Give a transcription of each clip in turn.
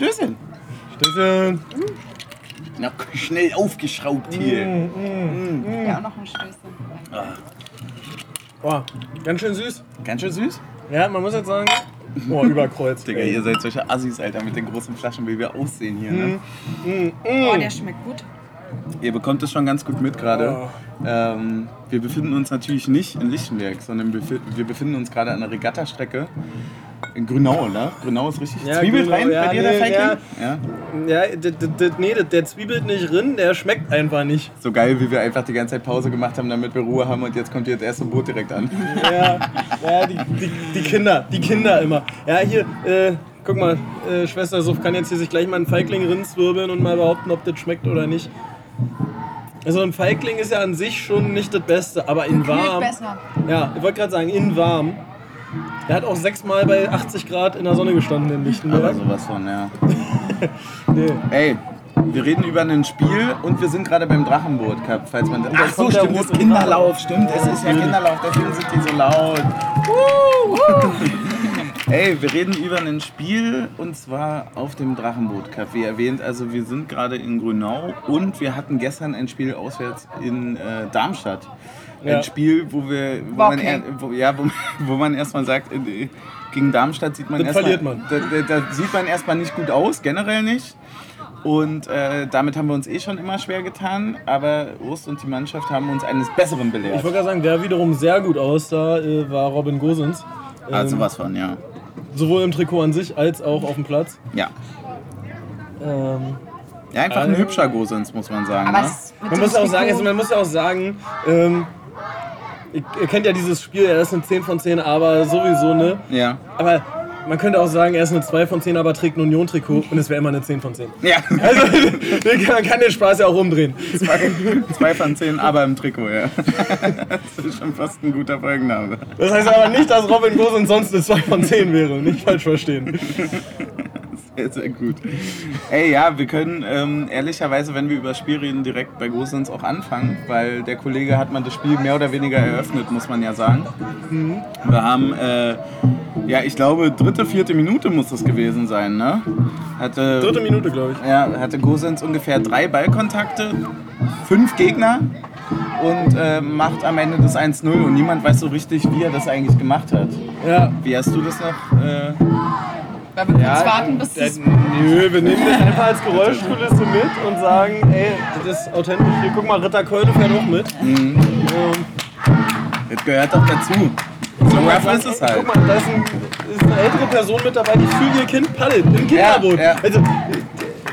Stößchen. Stößchen. Noch schnell aufgeschraubt hier. Ja, auch noch ein Stößchen. Boah, ganz schön süß. Ganz schön süß. Ja, man muss jetzt sagen, boah, überkreuzt. Digga, ihr seid solche Assis, Alter, mit den großen Flaschen, wie wir aussehen hier. Ne? Oh, der schmeckt gut. Ihr bekommt es schon ganz gut mit gerade. Ähm, wir befinden uns natürlich nicht in Lichtenberg, sondern wir befinden uns gerade an der Regattastrecke in Grünau, ne? Grünau ist richtig. Ja, Zwiebelt Grünau, rein ja, bei dir, der nee, Feigling? Ja. Ja, d- d- d- nee, der- der zwiebelt nicht rin, der schmeckt einfach nicht. So geil, wie wir einfach die ganze Zeit Pause gemacht haben, damit wir Ruhe haben und jetzt kommt hier das erste Boot direkt an. Ja, ja die, die, die Kinder, die Kinder immer. Ja, hier, äh, guck mal, äh, Schwester Suff kann jetzt hier sich gleich mal einen Feigling rinzwirbeln und mal behaupten, ob das schmeckt oder nicht. Also ein Feigling ist ja an sich schon nicht das Beste, aber in Kühlt warm. besser. Ja, ich wollte gerade sagen, in warm. Der hat auch sechsmal bei 80 Grad in der Sonne gestanden in Aber Lichtenberg. sowas von, ja. Nee. Ey, wir reden über ein Spiel und wir sind gerade beim Drachenboot Cup, falls man das. Ach so, der stimmt, das ist rote Kinderlauf, stimmt, es ist ja Kinderlauf, deswegen sind die so laut. Ey, wir reden über ein Spiel und zwar auf dem Drachenboot Cup. Wie erwähnt, also wir sind gerade in Grünau und wir hatten gestern ein Spiel auswärts in äh, Darmstadt. Ein Ja. Spiel, wo wir, wo man, okay. wo, ja, wo, wo man erstmal sagt, äh, gegen Darmstadt sieht man Das erstmal, verliert man. Da, da, da sieht man erstmal nicht gut aus, generell nicht. Und äh, damit haben wir uns eh schon immer schwer getan, aber Urs und die Mannschaft haben uns eines Besseren Ich belehrt. wollte gerade sagen, wer wiederum sehr gut aussah, äh, war Robin Gosens. Ähm, Also was von, ja. Sowohl im Trikot an sich als auch auf dem Platz. Ja. Ähm, Ja, einfach ein Also- hübscher Gosens, muss man sagen. Aber ne? Man muss auch sagen, also man muss ja auch sagen, ähm, ihr, kennt ja dieses Spiel, er ist eine 10 von 10, aber sowieso, ne? Ja. Aber man könnte auch sagen, er ist eine 2 von 10, aber trägt ein Union-Trikot und es wäre immer eine 10 von 10. Ja, Also man kann den Spaß ja auch umdrehen. zwei, zwei von zehn, aber im Trikot, ja. Das ist schon fast ein guter Folgenname. Das heißt aber nicht, dass Robin Gosens sonst eine 2 von 10 wäre, nicht falsch verstehen. Sehr, sehr gut. Ey, ja, wir können ähm, ehrlicherweise, wenn wir über das Spiel reden, direkt bei Gosens auch anfangen, weil der Kollege hat man das Spiel mehr oder weniger eröffnet, muss man ja sagen. Wir haben, äh, ja, ich glaube, dritte, vierte Minute muss das gewesen sein, ne? Hatte, Dritte Minute, glaube ich. Ja, hatte Gosens ungefähr drei Ballkontakte, fünf Gegner und äh, macht am Ende das 1-0 und niemand weiß so richtig, wie er das eigentlich gemacht hat. Ja. Wie hast du das noch? Äh, Weil wir kurz Ja, warten, bis äh, es nö, wir nehmen das einfach als Geräuschkulisse mit und sagen, ey, das ist authentisch. Hier, guck mal, Ritter Keule fährt auch mit. Ähm, das gehört doch dazu. So rough ist es halt. Guck mal, da ist, ein, ist eine ältere Person mit dabei, die für ihr Kind paddelt. Im Kinderboot. Ja, ja. Also,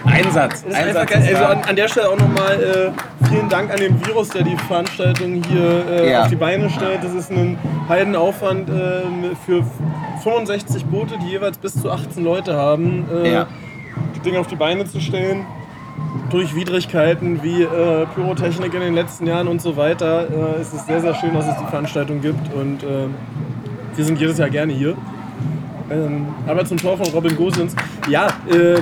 Einsatz. das Einsatz einfach Also an, an der Stelle auch nochmal äh, vielen Dank an den Virus, der die Veranstaltung hier äh, Ja. auf die Beine stellt. Das ist ein Heidenaufwand äh, für 65 Boote, die jeweils bis zu 18 Leute haben, äh, Ja. die Dinge auf die Beine zu stellen. Durch Widrigkeiten wie äh, Pyrotechnik in den letzten Jahren und so weiter äh, ist es sehr, sehr schön, dass es die Veranstaltung gibt und äh, wir sind jedes Jahr gerne hier. Ähm, aber zum Tor von Robin Gosens. Ja, äh,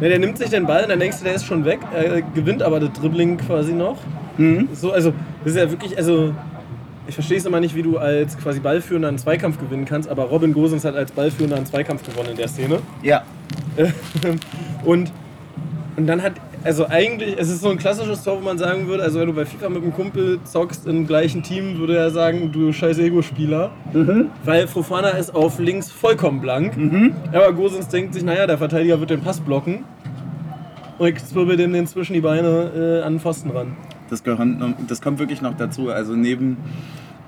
ja, der nimmt sich den Ball und dann denkst du, der ist schon weg. Er gewinnt aber das Dribbling quasi noch. So, also, das ist ja wirklich, also, ich verstehe es immer nicht, wie du als quasi Ballführender einen Zweikampf gewinnen kannst, aber Robin Gosens hat als Ballführender einen Zweikampf gewonnen in der Szene. Ja. Und, und dann hat, also eigentlich, es ist so ein klassisches Tor, wo man sagen würde, also wenn du bei FIFA mit einem Kumpel zockst im gleichen Team, würde er sagen, du scheiß Ego-Spieler. Weil Fofana ist auf links vollkommen blank. Aber Gosens denkt sich, naja, der Verteidiger wird den Pass blocken. Und ich zwirbel dem den zwischen die Beine äh, an den Pfosten ran. Das, gehört, das kommt wirklich noch dazu. Also neben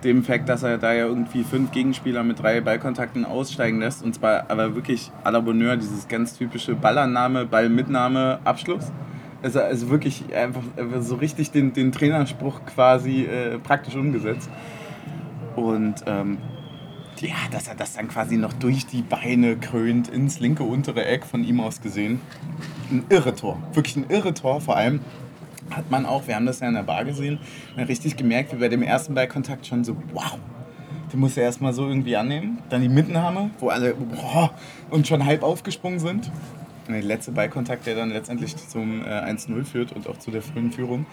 dem Fakt, dass er da ja irgendwie fünf Gegenspieler mit drei Ballkontakten aussteigen lässt. Und zwar aber wirklich à la Bonheur, dieses ganz typische Ballannahme, Ballmitnahme, Abschluss. Also, also wirklich einfach, so richtig den, den Trainerspruch quasi äh, praktisch umgesetzt. Und ähm, ja, dass er das dann quasi noch durch die Beine krönt ins linke untere Eck von ihm aus gesehen. Ein irre Tor. Wirklich ein irre Tor. Vor allem hat man auch, wir haben das ja in der Bar gesehen, richtig gemerkt, wie bei dem ersten Ballkontakt schon so, wow. Den muss er erstmal so irgendwie annehmen. Dann die Mitnahme, wo alle boah, und schon halb aufgesprungen sind. Der letzte Ballkontakt, der dann letztendlich zum äh, 1-0 führt und auch zu der frühen Führung.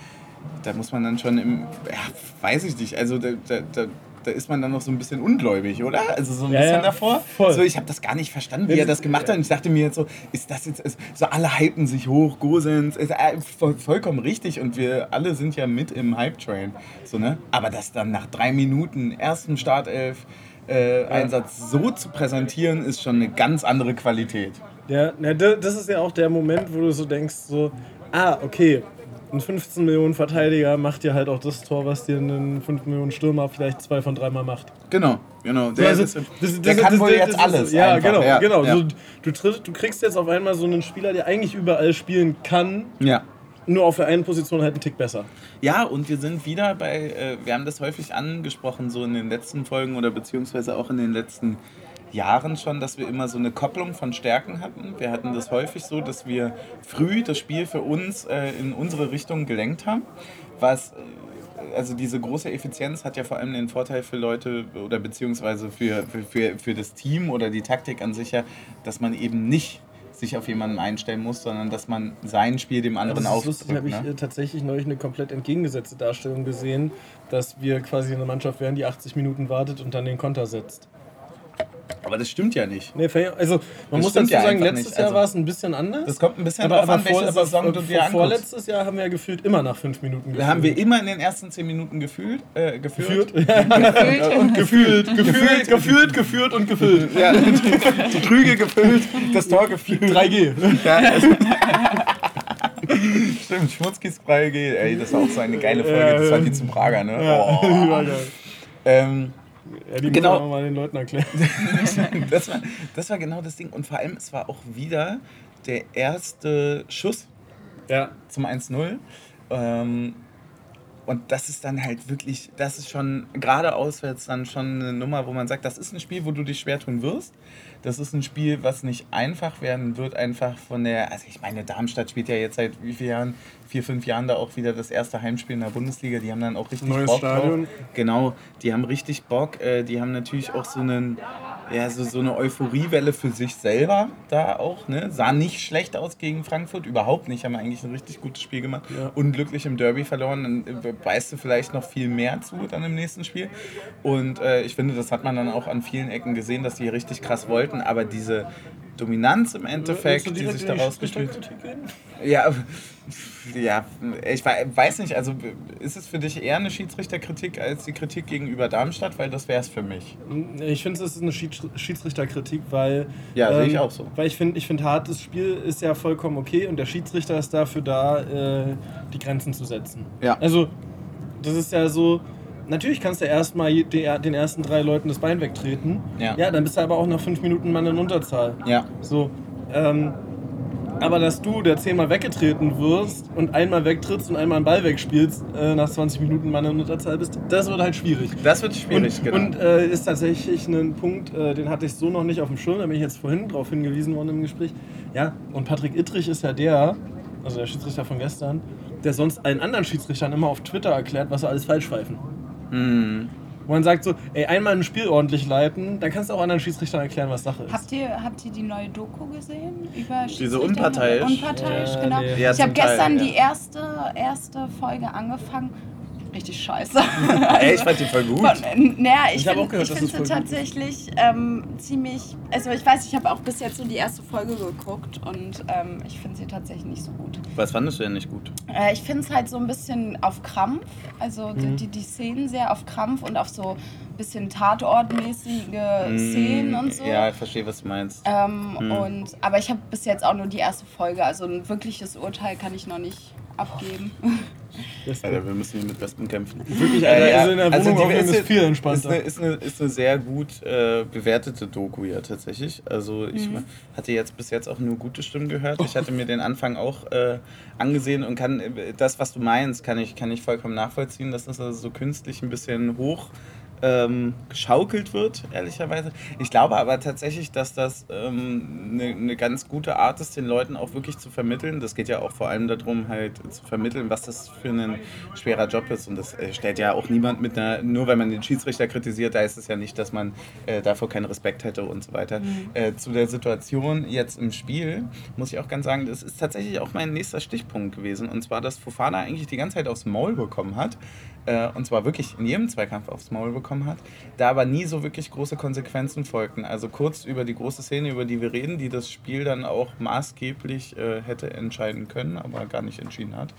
Da muss man dann schon im, ja, weiß ich nicht, also da, da, da da ist man dann noch so ein bisschen ungläubig, oder? Also so ein Ja, bisschen ja, davor. voll. So, ich habe das gar nicht verstanden, wie er das gemacht hat. Und ich dachte mir jetzt so, ist das jetzt, ist, so alle hypen sich hoch, Gosens, ist äh, voll, vollkommen richtig und wir alle sind ja mit im Hype-Train. So, ne? Aber das dann nach drei Minuten, ersten Startelf, äh, Einsatz so zu präsentieren, ist schon eine ganz andere Qualität. Ja, na, da- das ist ja auch der Moment, wo du so denkst, so, ah, okay, ein 15 Millionen Verteidiger macht dir halt auch das Tor, was dir ein 5 Millionen Stürmer vielleicht zwei von dreimal macht. Genau, genau. Der, Also, ist, das- der das- kann das- wohl das- jetzt das- alles. Ja, einfach. genau, ja, genau. Ja. So, du, tritt, du kriegst jetzt auf einmal so einen Spieler, der eigentlich überall spielen kann, ja. nur auf der einen Position halt einen Tick besser. Ja, und wir sind wieder bei, äh, wir haben das häufig angesprochen, so in den letzten Folgen oder beziehungsweise auch in den letzten Jahren schon, dass wir immer so eine Kopplung von Stärken hatten. Wir hatten das häufig so, dass wir früh das Spiel für uns äh, in unsere Richtung gelenkt haben, was äh, also diese große Effizienz hat ja vor allem den Vorteil für Leute oder beziehungsweise für, für, für, für das Team oder die Taktik an sich ja, dass man eben nicht sich auf jemanden einstellen muss, sondern dass man sein Spiel dem anderen das ist lustig, aufdrückt. habe ich Ne? äh, tatsächlich neulich eine komplett entgegengesetzte Darstellung gesehen, dass wir quasi eine Mannschaft wären, die 80 Minuten wartet und dann den Konter setzt. Aber das stimmt ja nicht. Nee, also man Das muss dazu ja sagen, letztes nicht. Jahr Also, war es ein bisschen anders. Das kommt ein bisschen aber, drauf aber, an, welche vor, aber Saison du dir vorletztes Jahr haben wir ja gefühlt immer nach fünf Minuten Da haben wir immer in den ersten zehn Minuten gefühlt, äh, geführt. geführt. und gefühlt, gefühlt, gefühlt, geführt und gefüllt. Ja, die Krüge gefüllt, das Tor gefüllt. 3G. Ja, es- Stimmt, Schmutzkis freie G. Ey, das war auch so eine geile Folge. Das war die zu Prager, ne? Oh. Ähm, Ja, die Genau. muss man mal den Leuten erklären. das, war, das war genau das Ding. Und vor allem, es war auch wieder der erste Schuss Ja. zum 1-0. Ähm, und das ist dann halt wirklich, das ist schon gerade auswärts dann schon eine Nummer, wo man sagt, das ist ein Spiel, wo du dich schwer tun wirst. Das ist ein Spiel, was nicht einfach werden wird, einfach von der, also ich meine, Darmstadt spielt ja jetzt seit wie vielen Jahren, vier, fünf Jahren da auch wieder das erste Heimspiel in der Bundesliga. Die haben dann auch richtig Neues Bock Stadion. drauf. Genau, die haben richtig Bock. Äh, die haben natürlich auch so einen, ja, so, so eine Euphoriewelle für sich selber da auch. Ne? Sah nicht schlecht aus gegen Frankfurt, überhaupt nicht. Haben eigentlich ein richtig gutes Spiel gemacht. Ja. Unglücklich im Derby verloren. Dann äh, weißt du vielleicht noch viel mehr zu dann im nächsten Spiel. Und äh, ich finde, das hat man dann auch an vielen Ecken gesehen, dass die richtig krass wollten. Aber diese Dominanz im Endeffekt, die sich daraus gespielt ja, ja, ich wei- weiß nicht, also ist es für dich eher eine Schiedsrichterkritik als die Kritik gegenüber Darmstadt? Weil das wäre es für mich. Ich finde, es ist eine Schieds- Schiedsrichterkritik, weil. ähm, Ja, sehe ich auch so. Weil ich finde, ich find, hartes Spiel ist ja vollkommen okay und der Schiedsrichter ist dafür da, äh, die Grenzen zu setzen. Ja. Also, das ist ja so. Natürlich kannst du erstmal den ersten drei Leuten das Bein wegtreten. Ja. Ja, dann bist du aber auch nach fünf Minuten Mann in Unterzahl. Ja. So. Ähm, aber dass du, der zehnmal weggetreten wirst und einmal wegtrittst und einmal einen Ball wegspielst, äh, nach 20 Minuten Mann in Unterzahl bist, das wird halt schwierig. Das wird schwierig, und, genau. Und äh, ist tatsächlich ein Punkt, äh, den hatte ich so noch nicht auf dem Schirm, da bin ich jetzt vorhin drauf hingewiesen worden im Gespräch. Ja, und Patrick Ittrich ist ja der, also der Schiedsrichter von gestern, der sonst allen anderen Schiedsrichtern immer auf Twitter erklärt, was sie alles falsch pfeifen. Hm. Wo man sagt so, ey, einmal ein Spiel ordentlich leiten, dann kannst du auch anderen Schiedsrichtern erklären, was Sache ist. Habt ihr, habt ihr die neue Doku gesehen? Über Diese unparteiisch? Unparteiisch, Ja, genau. nee. Ja, ich habe Teil, gestern ja. die erste, erste Folge angefangen. Richtig scheiße. Ey, ich fand die voll gut. Von, naja, ich, Ich hab auch gehört, ich dass finde es tatsächlich ähm, ziemlich. Also, ich weiß, ich habe auch bis jetzt so die erste Folge geguckt und ähm, ich finde sie tatsächlich nicht so gut. Was fandest du denn nicht gut? Äh, ich finde es halt so ein bisschen auf Krampf. Also, Mhm. die, die, Szenen sehr auf Krampf und auf so ein bisschen Tatortmäßige Szenen und so. Ja, ich verstehe, was du meinst. Ähm, Hm. und, aber ich habe bis jetzt auch nur die erste Folge, also ein wirkliches Urteil kann ich noch nicht abgeben. Alter, wir müssen hier mit Wespen kämpfen. Wirklich, Alter, also in der Wohnung aufnehmen ist viel Ist entspannter. eine, ist, eine, ist eine sehr gut äh, bewertete Doku ja tatsächlich. Also ich Mhm. hatte jetzt bis jetzt auch nur gute Stimmen gehört. Ich hatte mir den Anfang auch äh, angesehen und kann äh, das, was du meinst, kann ich, kann ich vollkommen nachvollziehen, dass das also so künstlich ein bisschen hoch ähm, geschaukelt wird, ehrlicherweise. Ich glaube aber tatsächlich, dass das ähm, eine eine ganz gute Art ist, den Leuten auch wirklich zu vermitteln. Das geht ja auch vor allem darum, halt zu vermitteln, was das für ein schwerer Job ist. Und das äh, stellt ja auch niemand mit einer, nur weil man den Schiedsrichter kritisiert, da ist es ja nicht, dass man äh, davor keinen Respekt hätte und so weiter. Äh, zu der Situation jetzt im Spiel muss ich auch ganz sagen, das ist tatsächlich auch mein nächster Stichpunkt gewesen. Und zwar, dass Fofana eigentlich die ganze Zeit aufs Maul bekommen hat äh, und zwar wirklich in jedem Zweikampf aufs Maul bekommen hat, da aber nie so wirklich große Konsequenzen folgten. Also kurz über die große Szene, über die wir reden, die das Spiel dann auch maßgeblich äh, hätte entscheiden können, aber gar nicht entschieden hat.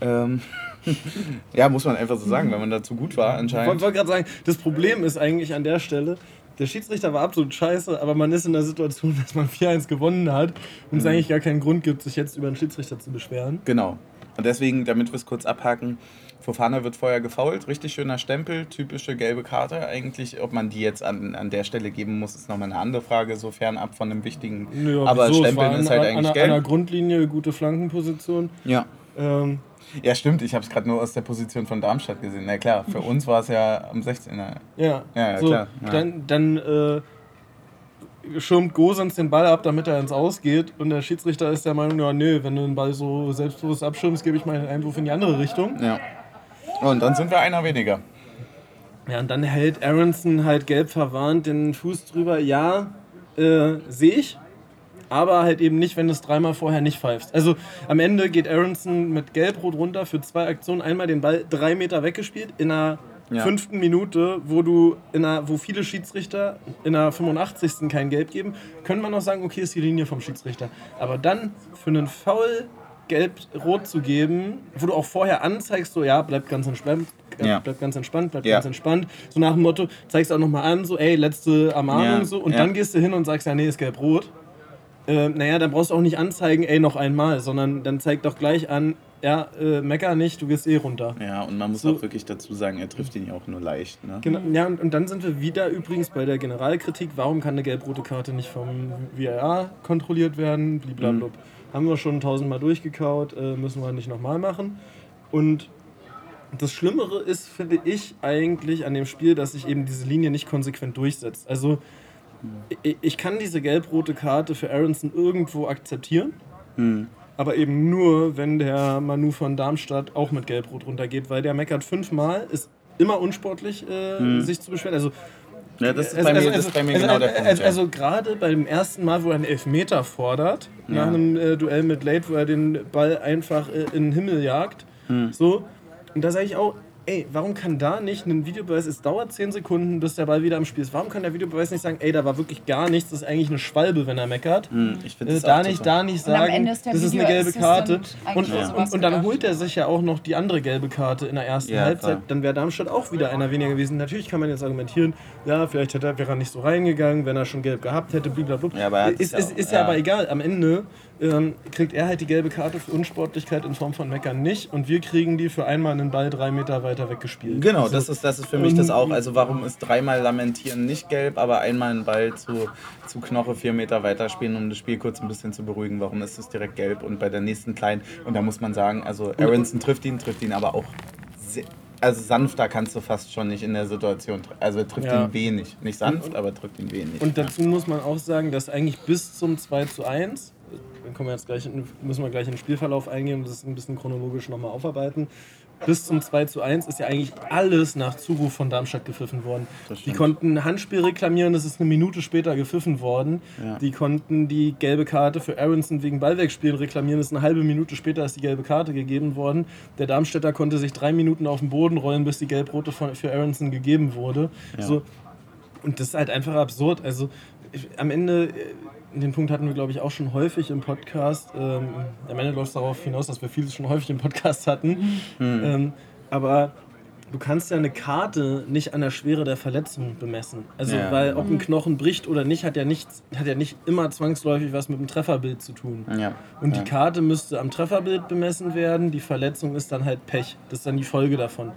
Ähm, ja, muss man einfach so sagen, wenn man dazu gut war Ich anscheinend. wollte gerade sagen, das Problem ist eigentlich an der Stelle, der Schiedsrichter war absolut scheiße, aber man ist in der Situation, dass man 4-1 gewonnen hat und es eigentlich gar keinen Grund gibt, sich jetzt über den Schiedsrichter zu beschweren. Genau. Und deswegen, damit wir es kurz abhaken, Fofana wird vorher gefault, richtig schöner Stempel, typische gelbe Karte. Eigentlich, ob man die jetzt an, an der Stelle geben muss, ist nochmal eine andere Frage, sofern ab von einem wichtigen. Ja, aber wieso? Es Stempeln ist an, halt an, eigentlich an, gelb. Grundlinie, gute Flankenposition. Ja. Ähm, ja, stimmt, ich habe es gerade nur aus der Position von Darmstadt gesehen. Na klar, für uns war es ja am 16er. ja, Ja, ja, so, klar, ja. dann, dann äh, schirmt Gosens den Ball ab, damit er ins Aus geht und der Schiedsrichter ist der Meinung, ja nö, wenn du den Ball so selbstbewusst abschirmst, gebe ich mal einen Einwurf in die andere Richtung. Ja. Und dann sind wir einer weniger. Ja, und dann hält Aronson halt gelb verwarnt den Fuß drüber. Ja, äh, sehe ich. Aber halt eben nicht, wenn du es dreimal vorher nicht pfeifst. Also am Ende geht Aronson mit Gelb-Rot runter für zwei Aktionen. Einmal den Ball drei Meter weggespielt in einer Ja. fünften Minute, wo du in einer, wo viele Schiedsrichter in der 85. kein Gelb geben, können man noch sagen, okay, ist die Linie vom Schiedsrichter. Aber dann für einen Foul gelb-rot zu geben, wo du auch vorher anzeigst, so ja, bleibt ganz entspannt, Ja. bleibt ganz entspannt, bleibt Ja. ganz entspannt. So nach dem Motto, zeigst auch nochmal an, so ey, letzte Ermahnung Ja. so und dann gehst du hin und sagst, ja, nee, ist gelb-rot. Äh, naja, dann brauchst du auch nicht anzeigen, ey, noch einmal, sondern dann zeig doch gleich an, ja, äh, mecker nicht, du gehst eh runter. Ja, und man muss So. auch wirklich dazu sagen, er trifft ihn ja auch nur leicht. Ne? Genau, ja, und, und dann sind wir wieder übrigens bei der Generalkritik, warum kann eine gelb-rote Karte nicht vom VAR kontrolliert werden, bliblablub. Haben wir schon tausendmal durchgekaut, äh, müssen wir nicht nochmal machen. Und das Schlimmere ist, finde ich, eigentlich an dem Spiel, dass sich eben diese Linie nicht konsequent durchsetzt. Also ich, ich kann diese gelb-rote Karte für Aronson irgendwo akzeptieren, Hm. aber eben nur, wenn der Manu von Darmstadt auch mit gelb-rot runtergeht, weil der meckert fünfmal, ist immer unsportlich, äh, sich zu beschweren. Also Ja, das ist also, bei mir, also, das also, bei mir also, genau der also, Punkt. Also, ja. also gerade beim ersten Mal, wo er einen Elfmeter fordert, nach Ja. einem äh, Duell mit Late, wo er den Ball einfach äh, in den Himmel jagt, Hm. so, und da sage ich auch, ey, warum kann da nicht ein Videobeweis, es dauert 10 Sekunden, bis der Ball wieder am Spiel ist, warum kann der Videobeweis nicht sagen, ey, da war wirklich gar nichts, das ist eigentlich eine Schwalbe, wenn er meckert. Hm, ich finde Äh, das da nicht, total- da nicht sagen, Ende ist das ist eine gelbe Karte. Und, für und, und dann holt er sich ja auch noch die andere gelbe Karte in der ersten Ja, Halbzeit. klar. Dann wäre Darmstadt auch wieder einer weniger gewesen. Natürlich kann man jetzt argumentieren, ja, vielleicht hätte er, wäre er nicht so reingegangen, wenn er schon gelb gehabt hätte, blablabla. Ja, aber er es ist, ja ist, auch- ist ja, ja. aber egal. Am Ende ähm, kriegt er halt die gelbe Karte für Unsportlichkeit in Form von Meckern nicht und wir kriegen die für einmal einen Ball drei Meter weiter weggespielt. Genau, Also, das ist, das ist für mich das auch. Also warum ist dreimal Lamentieren nicht gelb, aber einmal einen Ball zu, zu Knoche vier Meter weiterspielen, um das Spiel kurz ein bisschen zu beruhigen? Warum ist es direkt gelb und bei der nächsten kleinen? Und da muss man sagen, also Aronson trifft ihn, trifft ihn aber auch sehr, also sanfter kannst du fast schon nicht in der Situation. Also er trifft Ja. ihn wenig. Nicht sanft, aber trifft ihn wenig. Und dazu muss man auch sagen, dass eigentlich bis zum 2 zu 1, dann kommen wir jetzt gleich in, müssen wir gleich in den Spielverlauf eingehen und das ein bisschen chronologisch nochmal aufarbeiten. Bis zum 2 zu 1 ist ja eigentlich alles nach Zuruf von Darmstadt gepfiffen worden. Die konnten ein Handspiel reklamieren, das ist eine Minute später gepfiffen worden. Ja. Die konnten die gelbe Karte für Aronson wegen Ballwegspielen reklamieren, das ist eine halbe Minute später ist die gelbe Karte gegeben worden. Der Darmstädter konnte sich drei Minuten auf den Boden rollen, bis die gelb-rote für Aronson gegeben wurde. Ja. So, und das ist halt einfach absurd. Also ich, am Ende, äh, den Punkt hatten wir, glaube ich, auch schon häufig im Podcast. Ähm, am Ende läuft es darauf hinaus, dass wir vieles schon häufig im Podcast hatten. Ähm, aber du kannst ja eine Karte nicht an der Schwere der Verletzung bemessen. Also, Ja. weil ob ein Knochen bricht oder nicht, hat ja, nichts, hat ja nicht immer zwangsläufig was mit dem Trefferbild zu tun. ja. Und ja. die Karte müsste am Trefferbild bemessen werden, die Verletzung ist dann halt Pech. Das ist dann die Folge davon.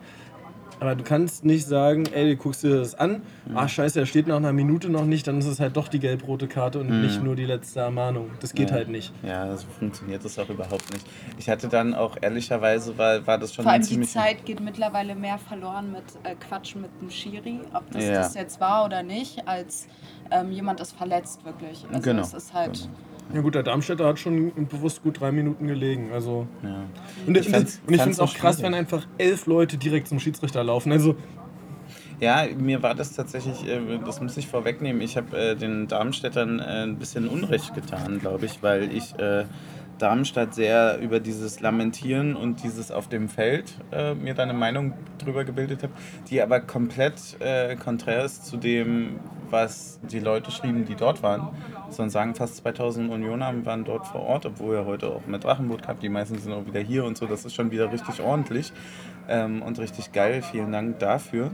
Aber du kannst nicht sagen, ey, du guckst dir das an, ah scheiße, er steht nach einer Minute noch nicht, dann ist es halt doch die gelb-rote Karte und nicht nur die letzte Ermahnung. Das geht ja. halt nicht. Ja, so funktioniert das auch überhaupt nicht. Ich hatte dann auch ehrlicherweise, war, war das schon Vor allem die. Zeit geht mittlerweile mehr verloren mit äh, Quatschen mit dem Schiri, ob das Ja. das jetzt war oder nicht, als ähm, jemand ist verletzt wirklich. Also Genau, es ist halt. Ja gut, der Darmstädter hat schon bewusst gut drei Minuten gelegen. Also Ja. und Ich ich, fand's- und ich finde es auch krass, wenn einfach elf Leute direkt zum Schiedsrichter laufen. Also Ja, mir war das tatsächlich, äh, das muss ich vorwegnehmen, ich habe äh, den Darmstädtern äh, ein bisschen Unrecht getan, glaube ich, weil ich Darmstadt sehr über dieses Lamentieren und dieses auf dem Feld äh, mir da eine Meinung drüber gebildet habe, die aber komplett äh, konträr ist zu dem, was die Leute schrieben, die dort waren. Sondern sagen, fast 2000 Unioner waren dort vor Ort, obwohl er heute auch mit Drachenboot gehabt, die meisten sind auch wieder hier und so. Das ist schon wieder richtig ordentlich ähm, und richtig geil. Vielen Dank dafür.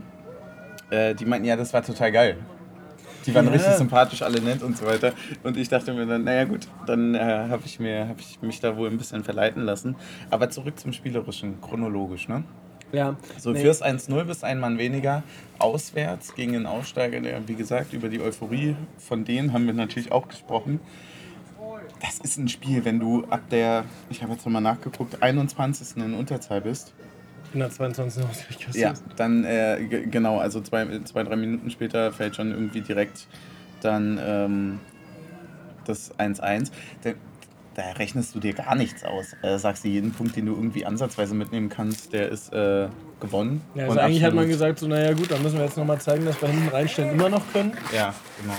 Äh, die meinten, ja, das war total geil. Die waren ja. richtig sympathisch, alle nett und so weiter. Und ich dachte mir dann, naja gut, dann äh, habe ich, hab ich mich da wohl ein bisschen verleiten lassen. Aber zurück zum Spielerischen, chronologisch, ne? Ja. So nee. fürs 1-0 bis ein Mann weniger auswärts gegen den Aufsteiger, der, wie gesagt, über die Euphorie von denen haben wir natürlich auch gesprochen. Das ist ein Spiel, wenn du ab der, ich habe jetzt nochmal nachgeguckt, 21. in Unterzahl bist in der 22. Ausgleich Ja, dann, äh, genau, also zwei, zwei, drei Minuten später fällt schon irgendwie direkt dann ähm, das 1-1. Da, da, rechnest du dir gar nichts aus. Da sagst du, jeden Punkt, den du irgendwie ansatzweise mitnehmen kannst, der ist äh, gewonnen. Ja, also eigentlich hat man gesagt, so, naja gut, dann müssen wir jetzt nochmal zeigen, dass wir hinten reinstellen immer noch können. Ja, genau.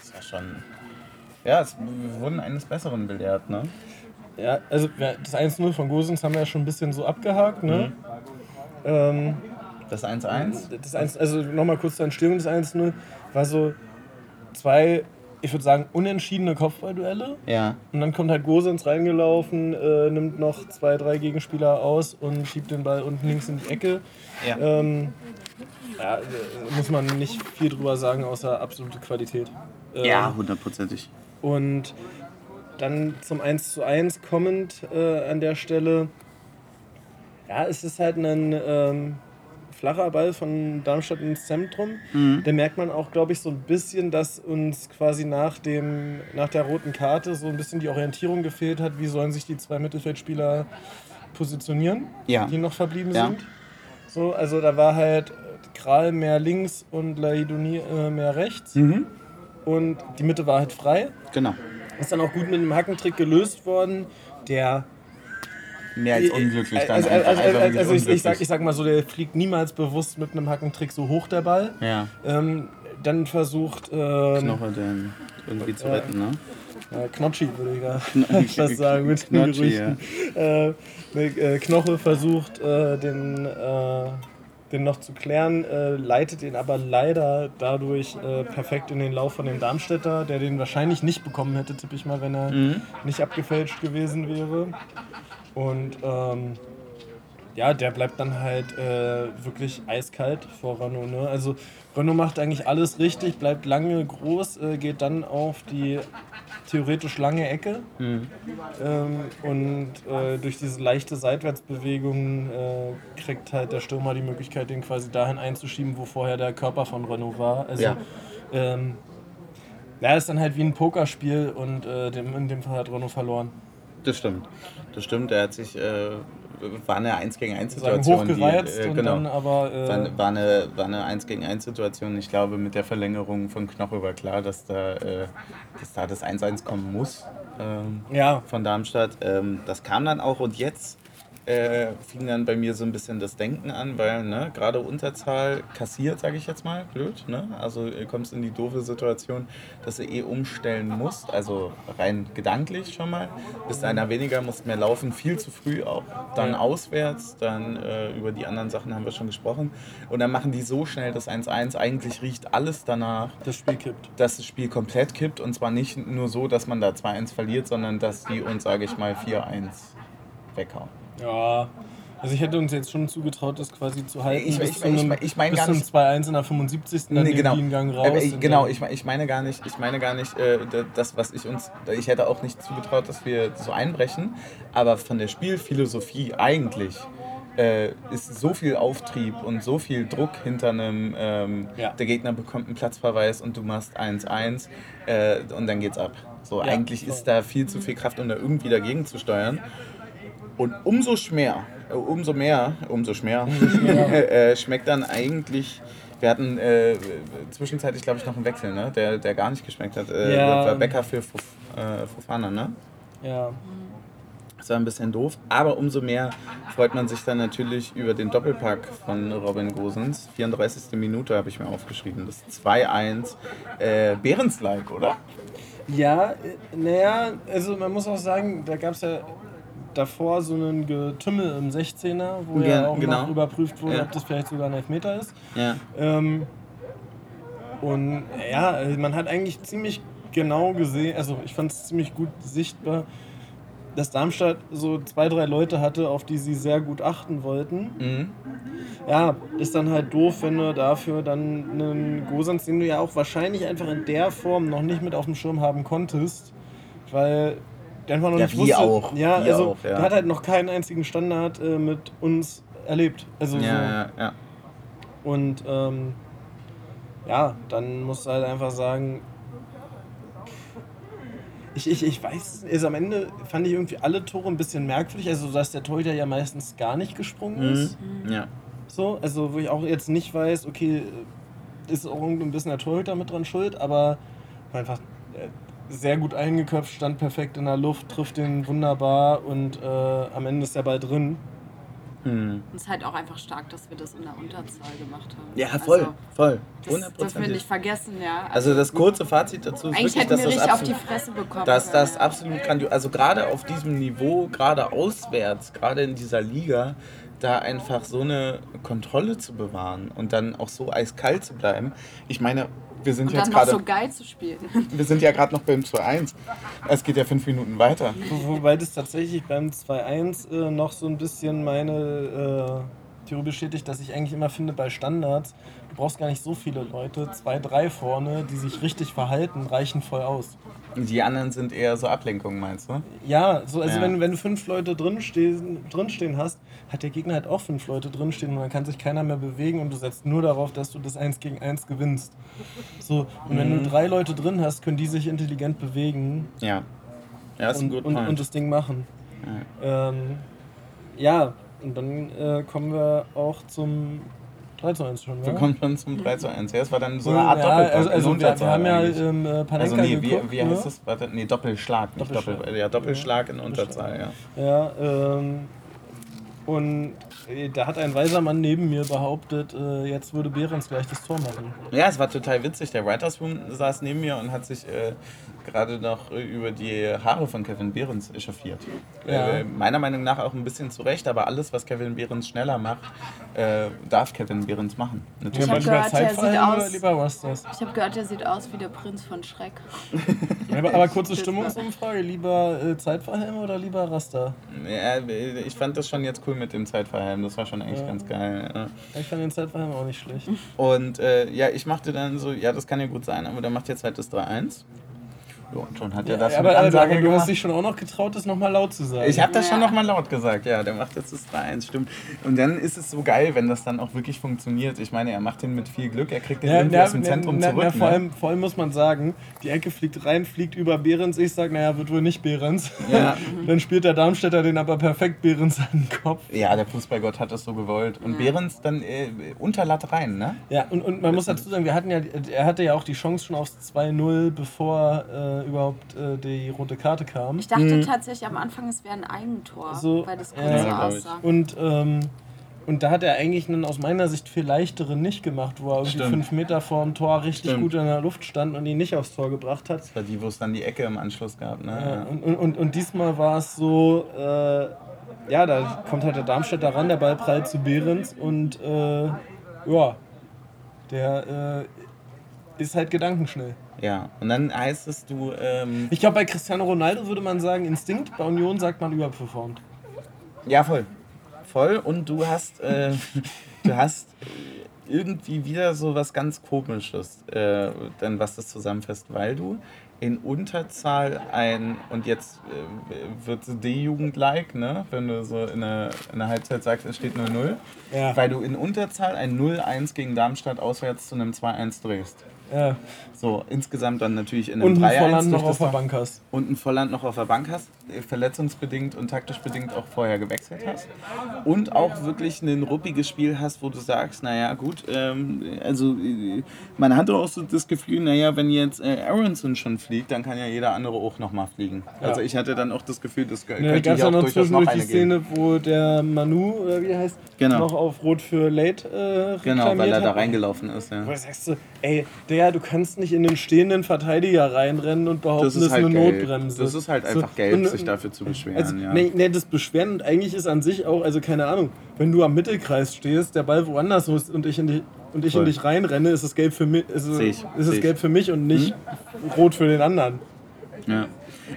Das war schon... Ja, es, wir wurden eines Besseren belehrt, ne? Ja, also das 1-0 von Gosens haben wir ja schon ein bisschen so abgehakt, ne? Mhm. Ähm, das 1-1? Das 1, also nochmal kurz zur Entstehung des 1-0, war so zwei, ich würde sagen, unentschiedene Kopfballduelle. Ja. Und dann kommt halt Gosens reingelaufen, äh, nimmt noch zwei, drei Gegenspieler aus und schiebt den Ball unten links in die Ecke. Ja. Ähm, ja, muss man nicht viel drüber sagen, außer absolute Qualität. Ähm, ja, hundertprozentig. Und dann zum 1 zu 1 kommend äh, an der Stelle. Ja, es ist halt ein ähm, flacher Ball von Darmstadt ins Zentrum. Mhm. Da merkt man auch, glaube ich, so ein bisschen, dass uns quasi nach, dem, nach der roten Karte so ein bisschen die Orientierung gefehlt hat, wie sollen sich die zwei Mittelfeldspieler positionieren, ja. die noch verblieben ja. sind. So, also da war halt Kral mehr links und Laidoni äh, mehr rechts. Mhm. Und die Mitte war halt frei. Genau. Ist dann auch gut mit einem Hackentrick gelöst worden, der mehr als unglücklich dann. Also, also, also, also, also ich, ich, sag, ich sag mal so, der fliegt niemals bewusst mit einem Hackentrick so hoch der Ball. Ja. Ähm, dann versucht. Ähm, Knoche den irgendwie zu retten, ne? Ja, Knotschi würde ich da fast sagen, mit den Gerüchten. Ja. Äh, äh, Knoche versucht, äh, den äh, den noch zu klären, äh, leitet ihn aber leider dadurch äh, perfekt in den Lauf von dem Darmstädter, der den wahrscheinlich nicht bekommen hätte, tippe ich mal, wenn er mhm. nicht abgefälscht gewesen wäre. Und ähm, ja, der bleibt dann halt äh, wirklich eiskalt vor Renault. Ne? Also Renault macht eigentlich alles richtig, bleibt lange groß, äh, geht dann auf die theoretisch lange Ecke mhm. ähm, und äh, durch diese leichte Seitwärtsbewegung äh, kriegt halt der Stürmer die Möglichkeit, den quasi dahin einzuschieben, wo vorher der Körper von Renault war. Also, ja. Ähm, ja, ist dann halt wie ein Pokerspiel und äh, in dem Fall hat Renault verloren. Das stimmt. Das stimmt. Er hat sich äh, war eine 1 gegen 1 Situation. Die, äh, genau, dann aber. Äh, war, war, eine, war eine 1 gegen 1 Situation. Ich glaube, mit der Verlängerung von Knoche war klar, dass da, äh, dass da das 1-1 kommen muss ähm, ja. von Darmstadt. Ähm, das kam dann auch und jetzt äh, fing dann bei mir so ein bisschen das Denken an, weil ne, gerade Unterzahl kassiert, sage ich jetzt mal, blöd. Ne? Also du kommst in die doofe Situation, dass du eh umstellen musst, also rein gedanklich schon mal. Bist einer weniger, musst mehr laufen, viel zu früh auch. Dann auswärts, dann äh, über die anderen Sachen haben wir schon gesprochen. Und dann machen die so schnell das 1-1. Eigentlich riecht alles danach, das Spiel kippt. dass das Spiel komplett kippt. Und zwar nicht nur so, dass man da 2-1 verliert, sondern dass die uns, sage ich mal, 4-1 weghauen. Ja. Also ich hätte uns jetzt schon zugetraut, das quasi zu halten. Ich, bis ich, ich, ich, ich meine gar nicht. 2-1 in der 75. Dann nee, genau. den Gang äh, raus. Äh, genau, ich, ich meine gar nicht, ich meine gar nicht äh, das, was ich uns. Ich hätte auch nicht zugetraut, dass wir so einbrechen. Aber von der Spielphilosophie eigentlich äh, ist so viel Auftrieb und so viel Druck hinter einem. Ähm, ja. Der Gegner bekommt einen Platzverweis und du machst 1-1 äh, und dann geht's ab. So, ja, eigentlich voll. ist da viel zu viel Kraft, um da irgendwie dagegen zu steuern. Und umso mehr, äh, umso mehr, umso mehr, äh, schmeckt dann eigentlich. Wir hatten äh, zwischenzeitlich, glaube ich, noch einen Wechsel, ne? der, der gar nicht geschmeckt hat. Äh, ja. War Becker für Fuf, äh, Fofana, ne? Ja. Das war ein bisschen doof, aber umso mehr freut man sich dann natürlich über den Doppelpack von Robin Gosens. 34. Minute habe ich mir aufgeschrieben. Das 2-1. Äh, Behrens-like, oder? Ja, äh, naja, also man muss auch sagen, da gab es ja davor so einen Getümmel im 16er, wo ja, Ja, auch genau. noch überprüft wurde, Ja. ob das vielleicht sogar ein Elfmeter ist. Ja. Ähm, und ja, man hat eigentlich ziemlich genau gesehen, also ich fand es ziemlich gut sichtbar, dass Darmstadt so zwei, drei Leute hatte, auf die sie sehr gut achten wollten. Mhm. Ja, ist dann halt doof, wenn du dafür dann einen Gosens, den du ja auch wahrscheinlich einfach in der Form noch nicht mit auf dem Schirm haben konntest, weil einfach noch Ja, nicht wusste. auch, Ja, wie also auch, ja. der hat halt noch keinen einzigen Standard äh, mit uns erlebt. Also so. Ja, ja, ja. Und ähm, ja, dann musst du halt einfach sagen, ich, ich, ich weiß, also am Ende fand ich irgendwie alle Tore ein bisschen merkwürdig, also dass der Torhüter ja meistens gar nicht gesprungen ist. Mhm. Ja. So, also wo ich auch jetzt nicht weiß, okay, ist auch ein bisschen der Torhüter mit dran schuld, aber einfach äh, sehr gut eingeköpft, stand perfekt in der Luft, trifft den wunderbar und äh, am Ende ist der Ball drin. Und es ist halt auch einfach stark, dass wir das in der Unterzahl gemacht haben. Ja, voll, Also, voll. das dürfen wir nicht vergessen, ja. Also das kurze Fazit dazu ist Eigentlich wirklich, hätten dass wir das richtig auf die absolut, Fresse bekommen. dass das ja. absolut grandios, also gerade auf diesem Niveau, gerade auswärts, gerade in dieser Liga, da einfach so eine Kontrolle zu bewahren und dann auch so eiskalt zu bleiben. Ich meine, wir sind Und jetzt gerade, so geil zu spielen. wir sind ja gerade noch beim 2-1. Es geht ja fünf Minuten weiter. Wo- Wobei das tatsächlich beim 2-1 äh, noch so ein bisschen meine äh, Theorie bestätigt, dass ich eigentlich immer finde, bei Standards, du brauchst gar nicht so viele Leute, zwei, drei vorne, die sich richtig verhalten, reichen voll aus. Die anderen sind eher so Ablenkungen, meinst du? Ja, so, also Ja. Wenn, wenn du fünf Leute drinstehen, drinstehen hast, hat der Gegner halt auch fünf Leute drinstehen und dann kann sich keiner mehr bewegen und du setzt nur darauf, dass du das 1 gegen 1 gewinnst. So, und wenn Mhm. du drei Leute drin hast, können die sich intelligent bewegen Ja. Ja, ist ein und, guter und, und das Ding machen. Ähm, ja, und dann äh, kommen wir auch zum 3 zu 1 schon, Wir ja? kommen schon zum 3 zu 1. Ja, es war dann so eine ja, Art Doppelpack. also, also wir, wir haben ja ähm, äh, Panenka Also nee, wie, geguckt, wie heißt ne? das? Warte, nee, Doppelschlag, nicht Doppelschlag. Doppel, ja, Doppelschlag in Unterzahl, ja. Ja, ähm, und äh, da hat ein weiser Mann neben mir behauptet, äh, jetzt würde Behrens gleich das Tor machen. Ja, es war total witzig. Der Writers Room saß neben mir und hat sich äh, gerade noch äh, über die Haare von Kevin Behrens echauffiert. Ja. Äh, meiner Meinung nach auch ein bisschen zu Recht, aber alles, was Kevin Behrens schneller macht, äh, darf Kevin Behrens machen. Natürlich. hab lieber gehört, sieht aus- lieber Rosters? Ich habe gehört, der sieht aus wie der Prinz von Schreck. Aber, aber kurze Stimmungsumfrage, lieber äh, Zeitverhelm oder lieber Raster? Ja, ich fand das schon jetzt cool mit dem Zeitverhalten. Das war schon eigentlich Ja. ganz geil. Ja. Ich fand den Zeitverhelm auch nicht schlecht. Und äh, ja, ich machte dann so, ja, das kann ja gut sein, aber der macht jetzt halt das 3-1. Ja, und schon hat er das aber, mit aber, Ansage aber du hast dich schon auch noch getraut, das nochmal laut zu sagen. Ich habe das schon Ja. nochmal laut gesagt, ja, der macht jetzt das 3-1, stimmt. Und dann ist es so geil, wenn das dann auch wirklich funktioniert. Ich meine, er macht den mit viel Glück, er kriegt den Ja, irgendwie na, aus dem na, Zentrum na, zurück. na, vor, ne? allem, vor allem muss man sagen, die Ecke fliegt rein, fliegt über Behrens. Ich sag, naja, wird wohl nicht Behrens. Ja. Dann spielt der Darmstädter den aber perfekt Behrens an den Kopf. ja, der Fußballgott hat das so gewollt. Und Behrens dann äh, unter Latte rein, ne? Ja, und, und man muss dazu sagen, wir hatten ja, er hatte ja auch die Chance schon aufs 2-0, bevor äh, überhaupt äh, die rote Karte kam. Ich dachte tatsächlich am Anfang, es wäre ein Eigentor, So, weil das ja, kurz so glaub ich. aussah. Und, ähm, und da hat er eigentlich einen aus meiner Sicht viel leichteren nicht gemacht, wo er irgendwie Stimmt. fünf Meter vor dem Tor richtig Stimmt. gut in der Luft stand und ihn nicht aufs Tor gebracht hat. Das war die, wo es dann die Ecke im Anschluss gab, ne? Ja, und, und, und, und diesmal war es so, äh, ja, da kommt halt der Darmstädter ran, der Ball prallt zu Behrens und äh, ja, der äh, ist halt gedankenschnell. Ja, und dann heißt es, du, ähm, Ich glaube, bei Cristiano Ronaldo würde man sagen Instinkt, bei Union sagt man überperformt. ja, voll. Voll und du hast, äh, du hast äh, irgendwie wieder so was ganz Komisches, äh, dann was das zusammenfasst, weil du in Unterzahl ein, und jetzt äh, wird es D-Jugend-like, ne? wenn du so in der, in der Halbzeit sagst, es steht 0-0, Ja. weil du in Unterzahl ein 0-1 gegen Darmstadt auswärts zu einem 2-1 drehst. Ja. So, insgesamt dann natürlich in einem Und ein 3-1 Volland noch auf der Bank hast. und ein Volland noch auf der Bank hast, äh, verletzungsbedingt und taktisch bedingt auch vorher gewechselt hast und auch wirklich ein ruppiges Spiel hast, wo du sagst, naja gut, ähm, also äh, man hatte auch so das Gefühl, naja, wenn jetzt äh, Aronson schon fliegt, dann kann ja jeder andere auch nochmal fliegen. Ja. Also ich hatte dann auch das Gefühl, das Ja, da könnte gab es hier ja auch noch durchaus noch zwischendurch die eine geben. Szene, wo der Manu, oder wie er heißt, Genau. noch auf Rot für Late äh, Genau, weil er da hat. reingelaufen ist. Ja. Wo sagst du, ey, der, du kannst nicht in den stehenden Verteidiger reinrennen und behaupten, Das das ist ist, halt eine gelb. Notbremse. Das ist halt So, einfach gelb, und- sich dafür zu beschweren. Also, ja. nee, nee, das Beschweren und eigentlich ist an sich auch, also keine Ahnung, wenn du am Mittelkreis stehst, der Ball woanders muss und ich in, die, und ich in Voll. dich reinrenne, ist es gelb für mich, ist es, ich, ist seh es. Hm? gelb für mich und nicht rot für den anderen. Ja.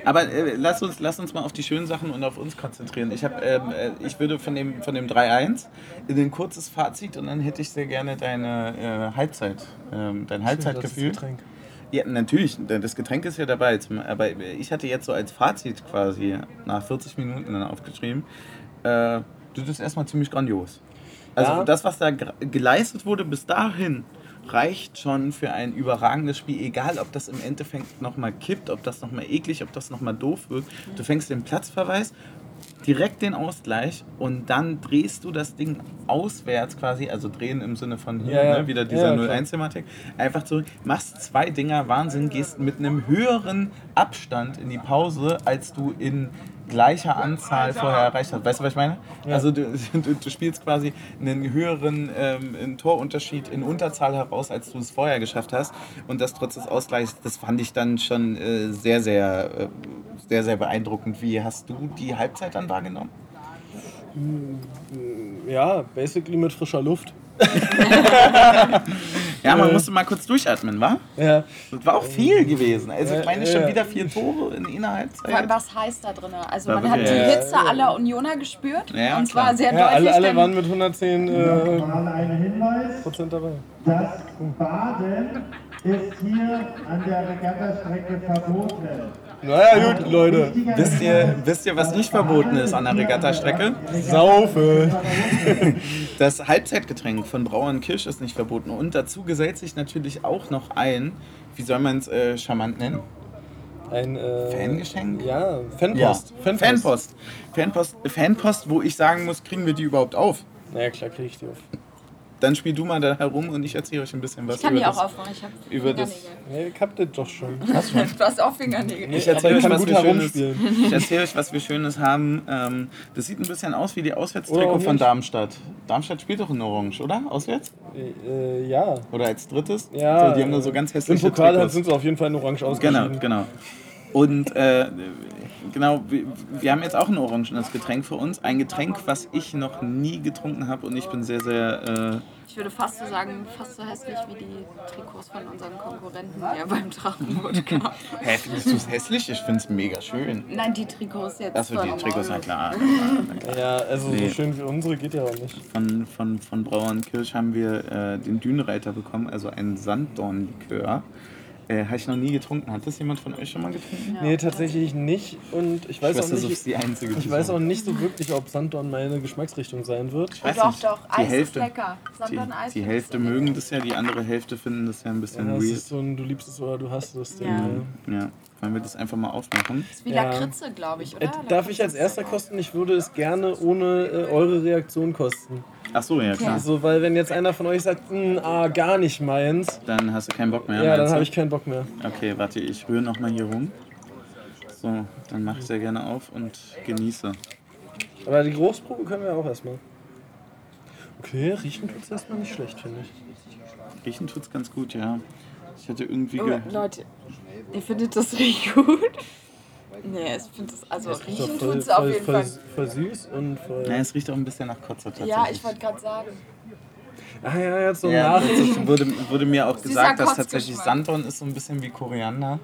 Aber äh, lass, uns, lass uns mal auf die schönen Sachen und auf uns konzentrieren. Ich, hab, ähm, äh, ich würde von dem, von dem 3-1 in ein kurzes Fazit und dann hätte ich sehr gerne deine äh, Halbzeit, ähm, dein Halbzeitgefühl. Ja, natürlich, das Getränk ist ja dabei. Aber ich hatte jetzt so als Fazit quasi nach 40 Minuten dann aufgeschrieben, äh, das ist erstmal ziemlich grandios. Also Ja. das, was da geleistet wurde bis dahin, reicht schon für ein überragendes Spiel. Egal, ob das im Endeffekt nochmal kippt, ob das nochmal eklig, ob das nochmal doof wird. Du fängst den Platzverweis, direkt den Ausgleich und dann drehst du das Ding auswärts quasi, also drehen im Sinne von hier, Ja, ne, wieder dieser Ja, klar. 0-1-Thematik, einfach zurück, machst zwei Dinger, Wahnsinn, gehst mit einem höheren Abstand in die Pause, als du in gleicher Anzahl vorher erreicht hast. Weißt du, was ich meine? Also du, du, du spielst quasi einen höheren ähm, einen Torunterschied in Unterzahl heraus, als du es vorher geschafft hast. Und das trotz des Ausgleichs, das fand ich dann schon äh, sehr, sehr, äh, sehr, sehr beeindruckend. Wie hast du die Halbzeit dann wahrgenommen? Ja, basically mit frischer Luft. Ja, man Äh. musste mal kurz durchatmen, wa? Ja, Das war auch viel gewesen. Also ich meine schon wieder vier Tore in einer Vor allem was heißt da drin? Also War man hat die Hitze aller Unioner gespürt Ja, und zwar sehr ja deutlich. alle, alle waren mit 110 äh, Mal ein Hinweis, Prozent dabei. das Baden ist hier an der Regattastrecke verboten. Naja, gut, Leute. Wisst ihr, wisst ihr, was nicht verboten ist an der Regattastrecke? Saufe. Das Halbzeitgetränk von Brauer und Kirsch ist nicht verboten. Und dazu gesellt sich natürlich auch noch ein, wie soll man es äh, charmant nennen? Ein äh, Fangeschenk? Ja, Fanpost. Fanpost. Fanpost. Fanpost. Fanpost, wo ich sagen muss, kriegen wir die überhaupt auf? Naja, klar krieg ich die auf. Dann spiel du mal da herum und ich erzähle euch ein bisschen was Ich kann über die auch aufmachen. Ich habe über das- Ja, ich hab das doch schon. Du hast auch Fingernägel. Ich erzähle ich euch, was wir Schönes, ich erzähl euch, was wir Schönes haben. Ähm, das sieht ein bisschen aus wie die Auswärtstrikot auch von. Darmstadt. Darmstadt spielt doch in Orange, oder? Auswärts? Äh, ja. Oder als drittes? Ja. So, die haben da so ganz Im hässliche Pokal Trikots. sind sie auf jeden Fall in Orange Genau, ausgeschieden. genau. Und äh, genau, wir, wir haben jetzt auch ein orangenes Getränk für uns. Ein Getränk, was ich noch nie getrunken habe und ich bin sehr, sehr. Äh, Ich würde fast so sagen, fast so hässlich wie die Trikots von unseren Konkurrenten hier beim Drachenwodka. hä, findest du es hässlich? Ich finde es mega schön. Nein, die Trikots jetzt. Achso, die von Trikots, na klar. Ja, also Nee. so schön wie unsere geht ja auch nicht. Von, von, von Brauer und Kirsch haben wir äh, den Dünenreiter bekommen, also einen Sanddornlikör. Äh, Habe ich noch nie getrunken. Hat das jemand von euch schon mal getrunken? Nee, tatsächlich nicht. Und ich weiß, Ich weiß, auch das nicht, ist die einzige. ich die weiß so- auch nicht so wirklich, ob Sanddorn meine Geschmacksrichtung sein wird. Ich weiß doch, nicht. doch. Die Eis Hälfte, ist lecker. Die, Sandon Eis die ich Hälfte mögen das ja, die andere Hälfte finden das ja ein bisschen Ja, das weird. ist so ein, du liebst es oder du hast es. Ding, Ja. ja. Ja, wollen wir das einfach mal aufmachen? Ist wie Ja. Lakritze, glaube ich, oder? Äh, darf ich als erster kosten? Ich würde es gerne ohne äh, eure Reaktion kosten. Ach so, ja klar. Also, weil wenn jetzt einer von euch sagt, "Mm, ah, gar nicht meins, Dann hast du keinen Bock mehr. ja, dann habe ich keinen Bock mehr. Okay, warte, ich rühre nochmal hier rum. So, dann mach ich sehr gerne auf und genieße. Aber die Großprobe können wir auch erstmal. Okay, riechen tut's erstmal nicht schlecht, finde ich. Riechen tut's ganz gut, ja. Ich hatte irgendwie. Oh, Ge Leute, ihr findet das richtig gut? Nee, ich finde das, also doch riechen tut es auf jeden voll, Fall. voll süß und voll. ja, es riecht auch ein bisschen nach Kotze tatsächlich. Ja, ich wollte gerade sagen. Ah ja, jetzt so Ja, nach. wurde, wurde mir auch gesagt, dass tatsächlich. Sanddorn ist so ein bisschen wie Koriander.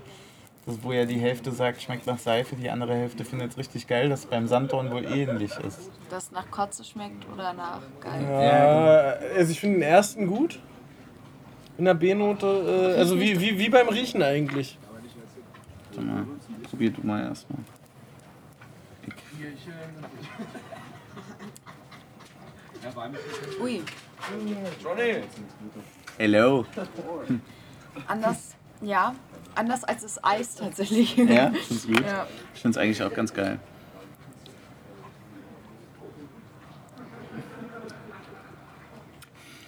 Das, wo ja die Hälfte sagt, schmeckt nach Seife, die andere Hälfte findet es richtig geil, dass beim Sanddorn wohl ähnlich ist. Das nach Kotze schmeckt oder nach geil. Ja, also ich finde den ersten gut. In der B-Note, äh, also wie, wie, wie beim Riechen eigentlich. Warte mal, probier du mal erstmal. Ui, Hello. anders, ja, anders als das Eis tatsächlich. Ja, find's gut. Ja. Ich find's eigentlich auch ganz geil.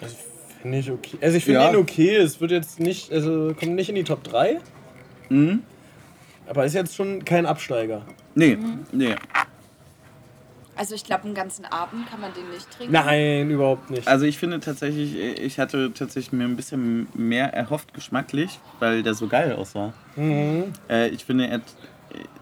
Also finde ich okay. Also ich finde Ja. ihn okay. Es wird jetzt nicht, also kommt nicht in die Top 3. Mhm. Aber ist jetzt schon kein Absteiger. Nee, nee. Also ich glaube, einen ganzen Abend kann man den nicht trinken. Nein, überhaupt nicht. Also ich finde tatsächlich, ich hatte tatsächlich mir ein bisschen mehr erhofft geschmacklich, weil der so geil aussah. Mhm. Äh, ich finde, er,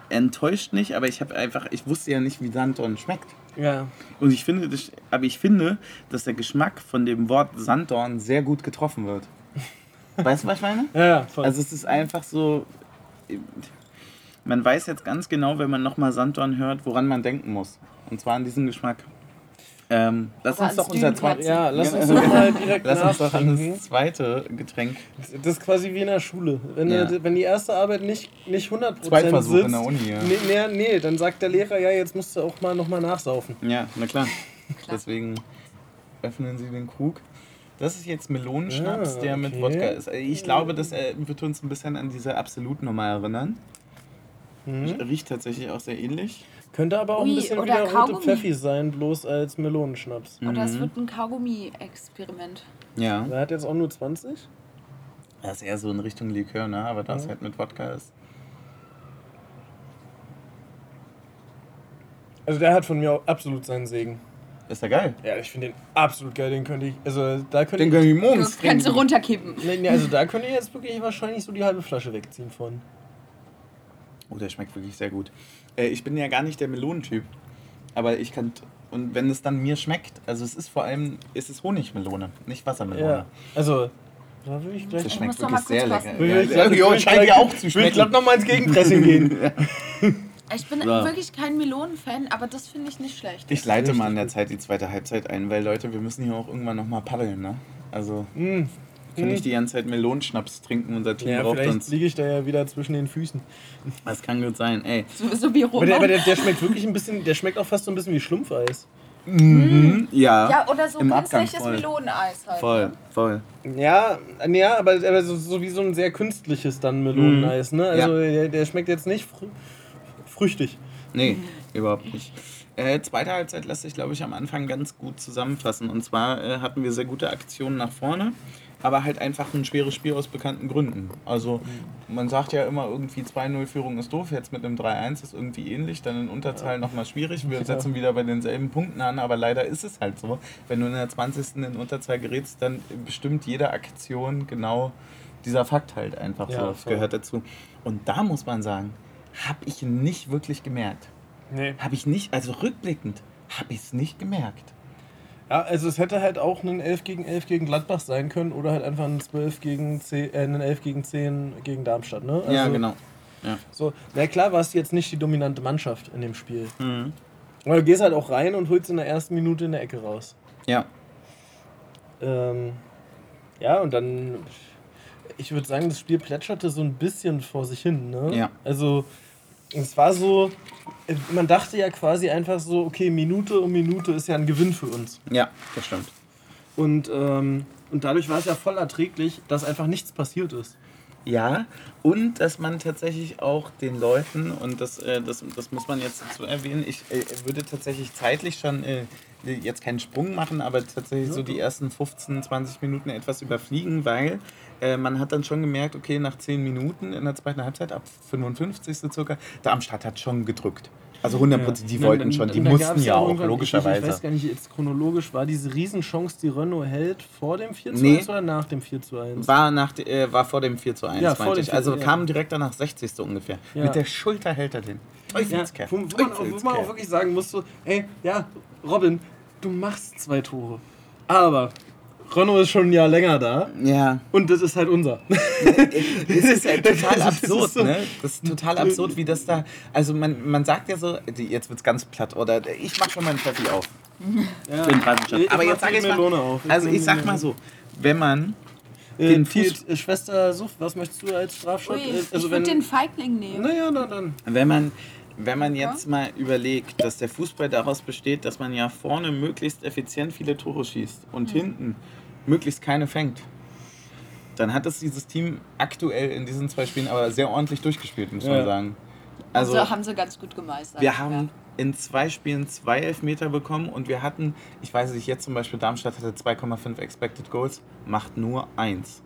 enttäuscht nicht, aber ich habe einfach, ich wusste ja nicht, wie Sanddorn schmeckt. Ja. Und ich finde, das, aber ich finde, dass der Geschmack von dem Wort Sanddorn sehr gut getroffen wird. Weißt du, was ich meine? Ja, ja, voll. Also es ist einfach so, man weiß jetzt ganz genau, wenn man nochmal Sanddorn hört, woran man denken muss. Und zwar an diesen Geschmack. Ähm, lass uns doch unser zweites. ja, lass uns Ja. doch mal direkt Lass uns doch an das zweite Getränk. Das ist quasi wie in der Schule. Wenn, Ja. du- wenn die erste Arbeit nicht, nicht 100% Zweitversuch sitzt, in der Uni, ja. nee, nee, nee, dann sagt der Lehrer, ja, jetzt musst du auch mal nochmal nachsaufen. Ja, na klar. Deswegen öffnen Sie den Krug. Das ist jetzt Melonenschnaps, Ah, der mit okay. Wodka ist. Ich glaube, das äh, wird uns ein bisschen an diese Absolutnummer erinnern. Mhm. Riecht tatsächlich auch sehr ähnlich. Könnte aber auch Ui, ein bisschen oder wieder rote. Pfeffi sein, bloß als Melonenschnaps. Oder es Mhm. wird ein Kaugummi-Experiment. Ja. Der hat jetzt auch nur 20. Das ist eher so in Richtung Likör, ne? Aber das Ja. halt mit Wodka ist. Also der hat von mir auch absolut seinen Segen. Ist ja geil. Ja, ich finde den absolut geil. Den könnte ich, also da könnte Den ich, können wir Du morgens kannst du runterkippen. nee, nee, also da könnte ich jetzt wirklich wahrscheinlich so die halbe Flasche wegziehen von. Oh, der schmeckt wirklich sehr gut. Äh, ich bin ja gar nicht der Melonentyp. Aber ich kann. Und wenn es dann mir schmeckt, also es ist vor allem, es ist Honigmelone, nicht Wassermelone. Ja, also da würde ich gleich. Das schmeckt wirklich sehr lecker. Ja, Ich ja, ja, ich scheint will- ja auch zu Ich will schmecken. glaub noch mal ins Gegenpressing gehen. Ich bin So. wirklich kein Melonenfan, aber das finde ich nicht schlecht. Ich leite mal in der Zeit die zweite Halbzeit ein, weil Leute, wir müssen hier auch irgendwann nochmal paddeln, ne? Also Mm. Kann ich die ganze Zeit Melonenschnaps trinken, unser Team Ja, braucht vielleicht uns. liege ich da ja wieder zwischen den Füßen. Das kann gut sein, ey. So, so wie Aber, Roman. der, aber der, der schmeckt wirklich ein bisschen, der schmeckt auch fast so ein bisschen wie Schlumpfeis. Mhm. Ja, ja, oder so Im künstliches. Meloneneis halt. voll, voll. Ja, ja, aber, aber so, so wie so ein sehr künstliches dann Meloneneis, ne? Also der, der schmeckt jetzt nicht frü früchtig. Nee, überhaupt nicht. Äh, zweite Halbzeit lässt sich, glaube ich, am Anfang ganz gut zusammenfassen. Und zwar äh, hatten wir sehr gute Aktionen nach vorne, aber halt einfach ein schweres Spiel aus bekannten Gründen. Also man sagt ja immer irgendwie 2-0 Führung ist doof, jetzt mit einem 3-1 ist irgendwie ähnlich, dann in Unterzahl nochmal schwierig. Wir setzen wieder bei denselben Punkten an, aber leider ist es halt so. Wenn du in der 20. in Unterzahl gerätst, dann bestimmt jede Aktion genau dieser Fakt halt einfach Ja, so. Das voll. gehört dazu. Und da muss man sagen, habe ich nicht wirklich gemerkt. Nee. Habe ich nicht, also rückblickend, habe ich es nicht gemerkt. Ja, also es hätte halt auch ein 11 gegen 11 gegen Gladbach sein können oder halt einfach ein 12 gegen 10, äh, ein 11 gegen 10 gegen Darmstadt, ne? ja, Also, genau. So, na klar warst du jetzt nicht die dominante Mannschaft in dem Spiel. Mhm. Aber du gehst halt auch rein und holst in der ersten Minute in der Ecke raus. Ja, Ähm, ja, und dann, ich würde sagen, das Spiel plätscherte so ein bisschen vor sich hin. Ne? Ja. Also, es war so, man dachte ja quasi einfach so, okay, Minute um Minute ist ja ein Gewinn für uns. ja, das stimmt. Und, ähm, und dadurch war es ja voll erträglich, dass einfach nichts passiert ist. Ja, und dass man tatsächlich auch den Leuten, und das, äh, das, das muss man jetzt dazu erwähnen, ich äh, würde tatsächlich zeitlich schon äh, jetzt keinen Sprung machen, aber tatsächlich so die ersten 15, 20 Minuten etwas überfliegen, weil äh, man hat dann schon gemerkt, okay, nach 10 Minuten in der zweiten Halbzeit, ab 55. circa, Darmstadt hat schon gedrückt. Also 100% die Ja, wollten dann- schon, die mussten ja auch, logischerweise. Ich, ich weiß gar nicht, jetzt chronologisch, war diese Riesenchance, die Renault hält, vor dem 4 zu Nee. 1 oder nach dem 4 zu 1? War, nach, äh, war vor dem 4 zu 1, Ja, meinte ich. 4 Also ja. kam direkt danach 60. ungefähr. Ja. Mit der Schulter hält er den. Ja, Teufelskerl. wo, wo, man, wo man auch wirklich sagen muss, so, ey, ja, Robin, du machst zwei Tore. Aber Renault ist schon ein Jahr länger da Ja, und das ist halt unser. es ist ja total Das ist absurd, so- ne? Das ist total absurd, wie das da. Also man, man sagt ja so, jetzt wird's ganz platt, oder ich mach schon mal einen Pfeffi auf. Ja. schon- Ich Aber jetzt sage die ich mal, auf. also ich sag mal so, wenn man Äh, den Fuß- äh, Schwester Suff, was möchtest du als Strafschott? Ui, Äh, ich würde den Feigling nehmen. Naja, na dann. Wenn man, wenn man jetzt mal überlegt, dass der Fußball daraus besteht, dass man ja vorne möglichst effizient viele Tore schießt und hinten möglichst keine fängt, dann hat es dieses Team aktuell in diesen zwei Spielen aber sehr ordentlich durchgespielt, muss man Ja. sagen. Also, Also, haben sie ganz gut gemeistert. wir haben in zwei Spielen zwei Elfmeter bekommen und wir hatten, ich weiß nicht, jetzt zum Beispiel Darmstadt hatte 2,5 Expected Goals, macht nur eins.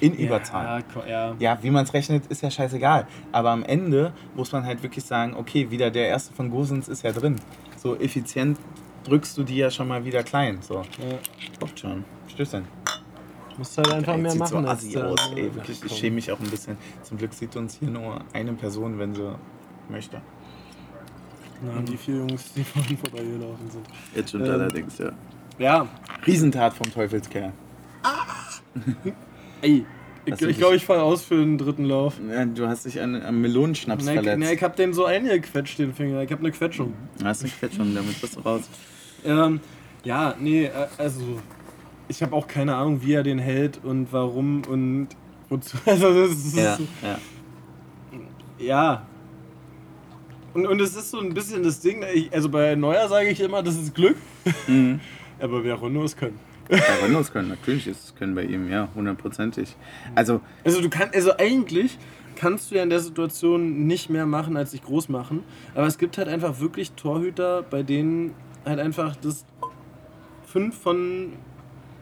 in Überzahl. Ja, ja. Ja, wie man es rechnet, ist ja scheißegal. Aber am Ende muss man halt wirklich sagen, okay, wieder der erste von Gosens ist ja drin. So effizient drückst du die ja schon mal wieder klein. So, Ja. guckt schon. Stößchen. Musst halt einfach Ey, mehr sieht machen. so als assi aus, ey, wirklich. Ich schäme mich auch ein bisschen. Zum Glück sieht uns hier nur eine Person, wenn sie möchte. Na, die vier Jungs, die vorhin vorbeigelaufen sind. Jetzt schon Ähm, allerdings, ja. Ja, Riesentat vom Teufelskerl. ey. Ich, Hast du ich glaube, ich falle aus für den dritten Lauf. Ja, du hast dich an, am Melonenschnaps Ne, ich, verletzt. ne, ich hab den so eingequetscht, den Finger. Ich hab eine Quetschung. hast du nicht schon, damit bist du raus. Ähm, ja, nee, äh, also ich habe auch keine Ahnung, wie er den hält und warum und wozu. Also das ist Ja, ja. ja. Und, und es ist so ein bisschen das Ding, ich, also bei Neuer sage ich immer, das ist Glück. Mhm. Aber wer Rondos können. Ja, Renaults können, natürlich ist es können bei ihm, ja, hundertprozentig. Also, Also du kannst, also eigentlich kannst du ja in der Situation nicht mehr machen, als dich groß machen. Aber es gibt halt einfach wirklich Torhüter, bei denen halt einfach das fünf von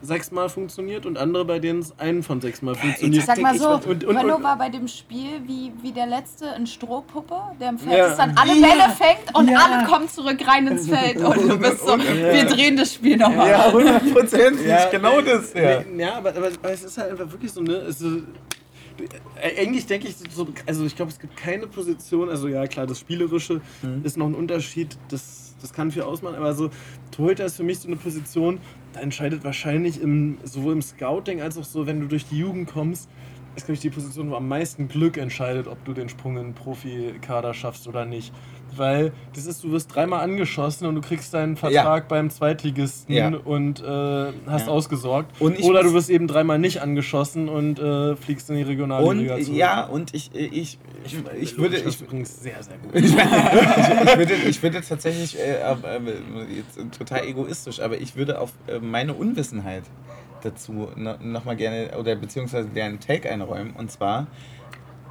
sechs Mal funktioniert und andere, bei denen es einen von sechs Mal funktioniert. Sag mal so, Und- und- und- Renault war bei dem Spiel wie, wie der letzte in Strohpuppe, der im Feld Ja. ist, dann alle Bälle fängt und alle kommen zurück rein ins Feld und du bist so, wir drehen das Spiel nochmal. ja, hundertprozentig, genau das, ja. Nee, ja, aber, aber, aber es ist halt einfach wirklich so, ne? Es ist, äh, eigentlich denke ich so, also ich glaube, es gibt keine Position, also ja klar, das Spielerische Mhm. ist noch ein Unterschied, das, das kann viel ausmachen, aber so Torhüter ist für mich so eine Position, da entscheidet wahrscheinlich im, sowohl im Scouting als auch so, wenn du durch die Jugend kommst, ist, glaube ich, die Position, wo am meisten Glück entscheidet, ob du den Sprung in den Profikader schaffst oder nicht. Weil das ist, du wirst dreimal angeschossen und du kriegst deinen Vertrag beim Zweitligisten Ja. und äh, hast Ja. ausgesorgt. Und oder du wirst eben dreimal nicht angeschossen und äh, fliegst in die regionale Und Liga zurück. ja, und ich, ich, ich, ich würde, ich, übrigens sehr, sehr gut. ich, ich, würde, ich würde tatsächlich, äh, ähm, jetzt total egoistisch, aber ich würde auf äh, meine Unwissenheit dazu no, nochmal gerne, oder beziehungsweise deren Take einräumen. Und zwar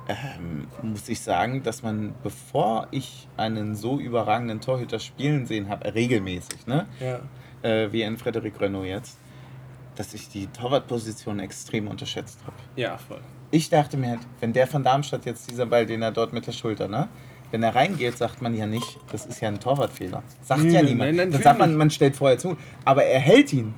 ähm, muss ich sagen, dass man, bevor ich einen so überragenden Torhüter spielen sehen habe, regelmäßig, ne? ja. äh, wie ein Frederik Renault jetzt, dass ich die Torwartposition extrem unterschätzt habe. ja, voll. Ich dachte mir halt, wenn der von Darmstadt jetzt dieser Ball, den er dort mit der Schulter, ne? Wenn er reingeht, sagt man ja nicht, das ist ja ein Torwartfehler. Sagt ja Nein, niemand. nein, Dann sagt man, man stellt vorher zu. Aber er hält ihn.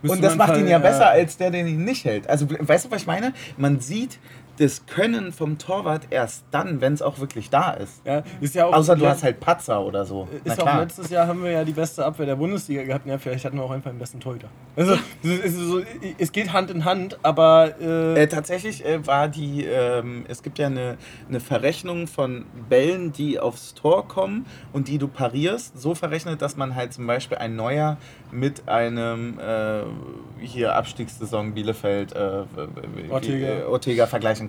Müsste Und das macht ihn Fall- ja besser als der, den ihn nicht hält. Also, weißt du, was ich meine? Man sieht das Können vom Torwart erst dann, wenn es auch wirklich da ist. Ja, ist ja auch, Außer du hast halt Patzer oder so. Ist auch letztes Jahr haben wir ja die beste Abwehr der Bundesliga gehabt. Ja, vielleicht hatten wir auch einfach den besten Torhüter. Also, es, so, es geht Hand in Hand, aber äh, Äh, tatsächlich äh, war die, ähm, es gibt ja eine, eine Verrechnung von Bällen, die aufs Tor kommen und die du parierst, so verrechnet, dass man halt zum Beispiel ein Neuer mit einem äh, hier Abstiegssaison Bielefeld äh, wie- Ortega. äh,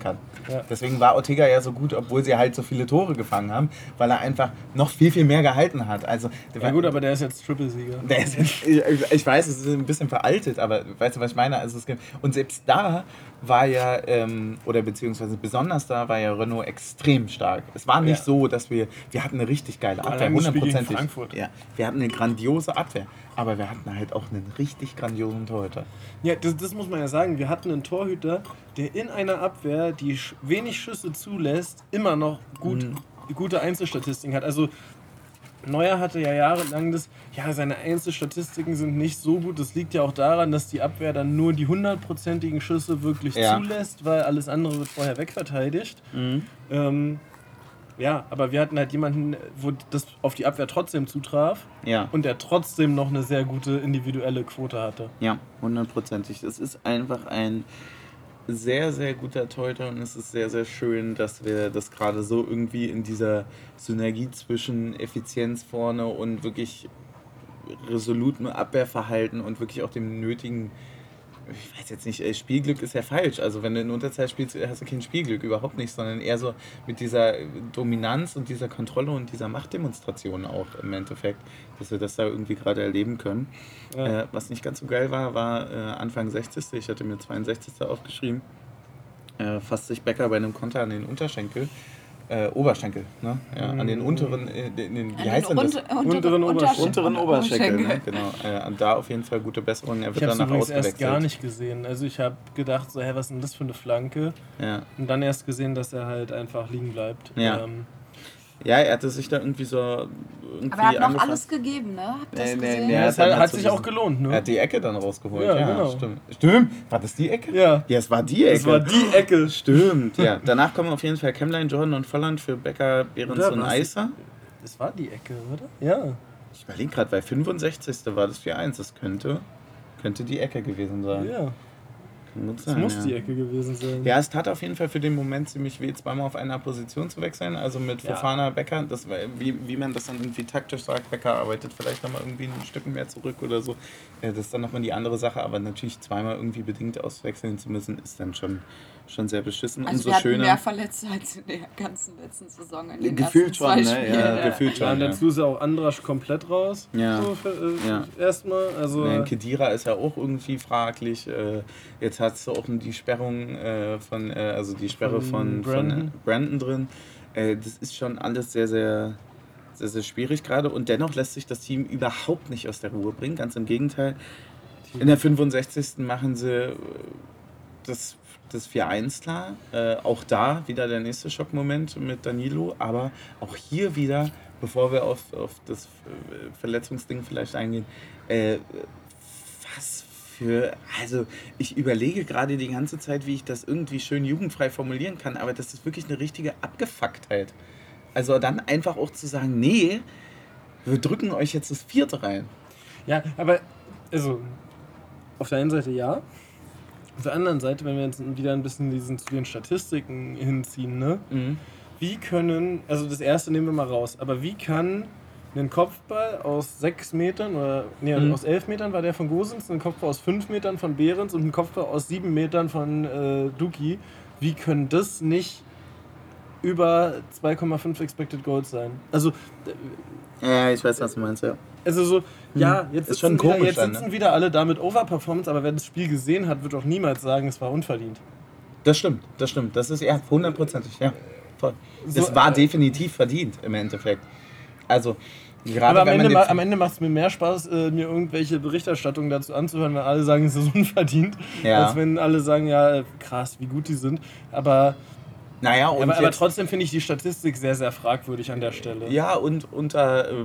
Vergleichen kann. Ja. Deswegen war Ortega ja so gut, obwohl sie halt so viele Tore gefangen haben, weil er einfach noch viel, viel mehr gehalten hat. Also, der ja war- gut, aber der ist jetzt Triple-Sieger. ich, weiß, es ist ein bisschen veraltet, aber weißt du, was ich meine? Also es gibt, und selbst da war ja, ähm, oder beziehungsweise besonders da war ja Renault extrem stark. Es war nicht Ja. so, dass wir, wir hatten eine richtig geile Abwehr, hundertprozentig. Frankfurt. Ja, wir hatten eine grandiose Abwehr, aber wir hatten halt auch einen richtig grandiosen Torhüter. Ja, das, das muss man ja sagen. Wir hatten einen Torhüter, der in einer Abwehr, die wenig Schüsse zulässt, immer noch gut, gute Einzelstatistiken hat. Also Neuer hatte ja jahrelang das, ja, seine Einzelstatistiken sind nicht so gut. Das liegt ja auch daran, dass die Abwehr dann nur die hundertprozentigen Schüsse wirklich Ja. zulässt, weil alles andere wird vorher wegverteidigt. Ähm, ja, aber wir hatten halt jemanden, wo das auf die Abwehr trotzdem zutraf Ja. und der trotzdem noch eine sehr gute individuelle Quote hatte. Ja, hundertprozentig. Es ist einfach ein sehr, sehr guter Torhüter und es ist sehr, sehr schön, dass wir das gerade so irgendwie in dieser Synergie zwischen Effizienz vorne und wirklich resolutem Abwehrverhalten und wirklich auch dem nötigen, ich weiß jetzt nicht, äh, Spielglück ist ja falsch. Also wenn du in Unterzeit spielst, hast du kein Spielglück, überhaupt nicht, sondern eher so mit dieser Dominanz und dieser Kontrolle und dieser Machtdemonstration auch im Endeffekt, dass wir das da irgendwie gerade erleben können. Ja. Äh, was nicht ganz so geil war, war äh, Anfang 60. Ich hatte mir 62. aufgeschrieben. Äh, fasst sich Becker bei einem Konter an den Unterschenkel. Äh, Oberschenkel, ne? Ja, an den unteren, äh, den, den, wie An heißt den denn das? unter- unter- Unteren Untersch- Unteren Oberschenkel, ne? Oberschenkel. genau. Äh, und da auf jeden Fall gute Besserung. Er Ich wird habe es danach übrigens erst ausgewechselt. gar nicht gesehen. Also ich habe gedacht, so, hä, was ist denn das für eine Flanke? Ja. Und dann erst gesehen, dass er halt einfach liegen bleibt. Ja. Ähm, ja, er hatte sich da irgendwie so. Irgendwie Aber er hat noch alles gegeben, ne? Habt Nee, nee, gesehen? nee, es hat, hat sich auch gelohnt, ne? Er hat die Ecke dann rausgeholt. Ja, Ja, genau. stimmt. Stimmt. War das die Ecke? Ja. Ja, es war die Ecke. Es war die Ecke. Stimmt, ja. Danach kommen auf jeden Fall Kemlein, Jordan und Volland für Becker, Behrens und? Eiser. Das war die Ecke, oder? Ja. Ich überlege gerade, weil 65. war das 4-1. Das könnte, könnte die Ecke gewesen sein. Ja. Das sein, muss ja. die Ecke gewesen sein. Ja, es tat auf jeden Fall für den Moment ziemlich weh, zweimal auf einer Position zu wechseln. Also mit Ja. Fofana, Becker, das wie, wie man das dann irgendwie taktisch sagt, Becker arbeitet vielleicht nochmal irgendwie ein Stück mehr zurück oder so. Äh, Das ist dann nochmal die andere Sache, aber natürlich zweimal irgendwie bedingt auswechseln zu müssen, ist dann schon, schon sehr beschissen. Also Umso wir hatten schöner. mehr Verletzte als in der ganzen letzten Saison. In den Gefühlt schon, zwei ne? Spielen. Ja, gefühlt Ja, schon. und Ja. dazu ist ja auch Andrasch komplett raus. Ja. So äh, Ja. Erstmal. Also, Ja, Kedira ist ja auch irgendwie fraglich. Äh, Jetzt hast du auch die Sperrung äh, von, äh, also die Sperre Von von, von Brandon. äh, Brandon drin. Äh, Das ist schon alles sehr, sehr, sehr, sehr schwierig gerade. Und dennoch lässt sich das Team überhaupt nicht aus der Ruhe bringen. Ganz im Gegenteil. In der 65. machen sie äh, das, das 4-1 klar. Äh, auch da wieder der nächste Schockmoment mit Danilo. Aber auch hier wieder, bevor wir auf, auf das äh, Verletzungsding vielleicht eingehen, äh, was für. Also, ich überlege gerade die ganze Zeit, wie ich das irgendwie schön jugendfrei formulieren kann, aber das ist wirklich eine richtige Abgefucktheit. Also, dann einfach auch zu sagen: Nee, wir drücken euch jetzt das vierte rein. ja, aber also auf der einen Seite ja. Auf der anderen Seite, wenn wir jetzt wieder ein bisschen diesen, zu den Statistiken hinziehen, ne? Wie können, also das erste nehmen wir mal raus, aber wie kann ein Kopfball aus sechs Metern oder nee, Mhm. aus elf Metern war der von Gosens, ein Kopfball aus fünf Metern von Behrens und ein Kopfball aus sieben Metern von äh, Duki, wie können das nicht über 2,5 Expected Goals sein? Also, Ja, ich weiß, was du meinst, ja. also so, ja, jetzt, Ist sitzen, schon wieder, jetzt dann, ne? sitzen wieder alle da mit Overperformance, aber wer das Spiel gesehen hat, wird auch niemals sagen, es war unverdient. Das stimmt, das stimmt. Das ist ja hundertprozentig, ja. Voll. So, Das war äh, definitiv verdient im Endeffekt. Also, gerade Aber am Ende, ma- am Ende macht es mir mehr Spaß, äh, mir irgendwelche Berichterstattungen dazu anzuhören, wenn alle sagen, es ist unverdient, Ja. als wenn alle sagen, ja, äh, krass, wie gut die sind. Aber, naja, und aber, aber trotzdem finde ich die Statistik sehr, sehr fragwürdig an der Stelle. ja, und unter äh,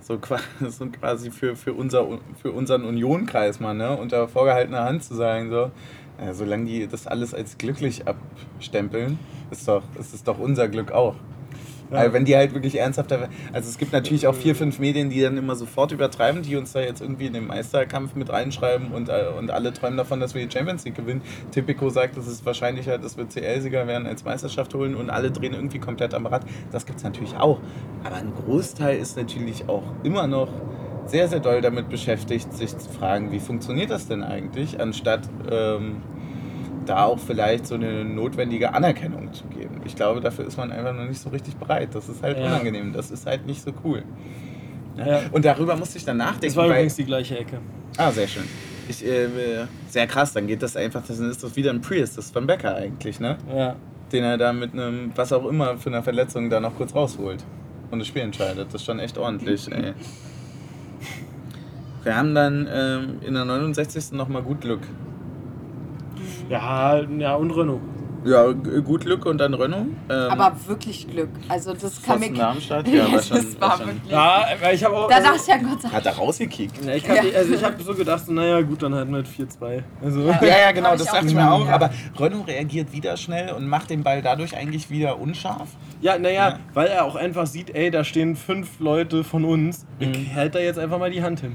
so, qua- so quasi für, für, unser, für unseren Unionkreis mal, ne, unter vorgehaltener Hand zu sagen, so, solange die das alles als glücklich abstempeln, ist doch, ist es doch unser Glück auch. Ja. Also wenn die halt wirklich ernsthaft, also es gibt natürlich auch vier, fünf Medien, die dann immer sofort übertreiben, die uns da jetzt irgendwie in den Meisterkampf mit reinschreiben und, äh, und alle träumen davon, dass wir die Champions League gewinnen. Tipico sagt, es ist wahrscheinlicher, dass wir CL-Sieger werden als Meisterschaft holen und alle drehen irgendwie komplett am Rad. Das gibt es natürlich auch. Aber ein Großteil ist natürlich auch immer noch sehr, sehr doll damit beschäftigt, sich zu fragen, wie funktioniert das denn eigentlich, anstatt ähm, da auch vielleicht so eine notwendige Anerkennung zu geben. Ich glaube, dafür ist man einfach noch nicht so richtig bereit. Das ist halt Ja. unangenehm, das ist halt nicht so cool. Ja. Und darüber musste ich dann nachdenken. Das war übrigens die gleiche Ecke. ah, sehr schön. Ich, äh, sehr krass, dann geht das einfach, dann ist das wieder ein Prius, das ist von Becker eigentlich, ne? Ja. Den er da mit einem, was auch immer für eine Verletzung da noch kurz rausholt und das Spiel entscheidet. Das ist schon echt ordentlich, ey. Wir haben dann ähm, in der 69. nochmal gut Glück. Ja, ja, und Renault. Ja, gut Glück und dann Renault. Ähm, Aber wirklich Glück. Also das kann mir... Darmstadt, ja, war schon- das war schon- wirklich... Ja, weil ich habe auch. Da dachte ich ja Gott sei Dank. Hat er rausgekickt? Ja, ich habe also ich hab so gedacht, naja, gut, dann halt mit 4-2. Also, Ja. Ja, ja, genau, Hab das dachte auch ich mir auch. ja. Aber Renault reagiert wieder schnell und macht den Ball dadurch eigentlich wieder unscharf. ja, naja, Ja. weil er auch einfach sieht, ey, da stehen fünf Leute von uns. Ich hält da jetzt einfach mal die Hand hin.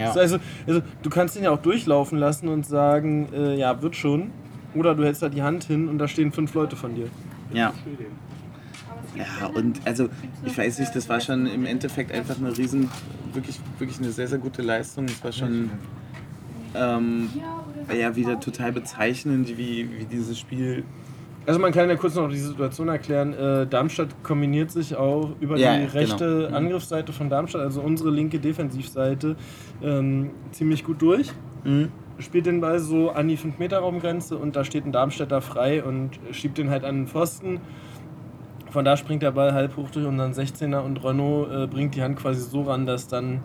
Ja. So, Also, also, du kannst ihn ja auch durchlaufen lassen und sagen, äh, ja, wird schon. Oder du hältst da die Hand hin und da stehen fünf Leute von dir. Ja. Ja, und also, ich weiß nicht, das war schon im Endeffekt einfach eine riesen, wirklich, wirklich eine sehr, sehr gute Leistung. Es war schon ähm, ja, wieder total bezeichnend, wie, wie dieses Spiel. Also man kann ja kurz noch die Situation erklären. Äh, Darmstadt kombiniert sich auch über Ja, die genau. rechte Mhm. Angriffsseite von Darmstadt, also unsere linke Defensivseite, ähm, ziemlich gut durch. Mhm. spielt den Ball so an die 5-Meter-Raumgrenze und da steht ein Darmstädter frei und schiebt den halt an den Pfosten. Von da springt der Ball halb hoch durch unseren 16er und Renault äh, bringt die Hand quasi so ran, dass dann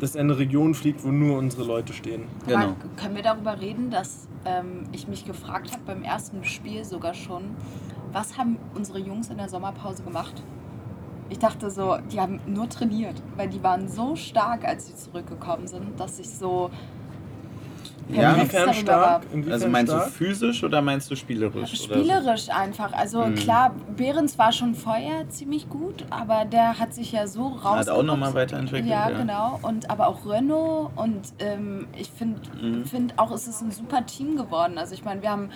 das in eine Region fliegt, wo nur unsere Leute stehen. Genau. Aber können wir darüber reden, dass ähm, ich mich gefragt habe beim ersten Spiel sogar schon, was haben unsere Jungs in der Sommerpause gemacht? Ich dachte so, die haben nur trainiert, weil die waren so stark, als sie zurückgekommen sind, dass ich so Ja. Inwiefern stark? Inwiefern Also meinst stark? du physisch oder meinst du spielerisch? Spielerisch einfach. Also Mhm. klar, Behrens war schon vorher ziemlich gut, aber der hat sich ja so raus. Hat auch nochmal weiterentwickelt. Ja, ja. genau. Und aber auch Renault und ähm, ich finde Mhm. find auch, es ist ein super Team geworden. Also ich meine, wir haben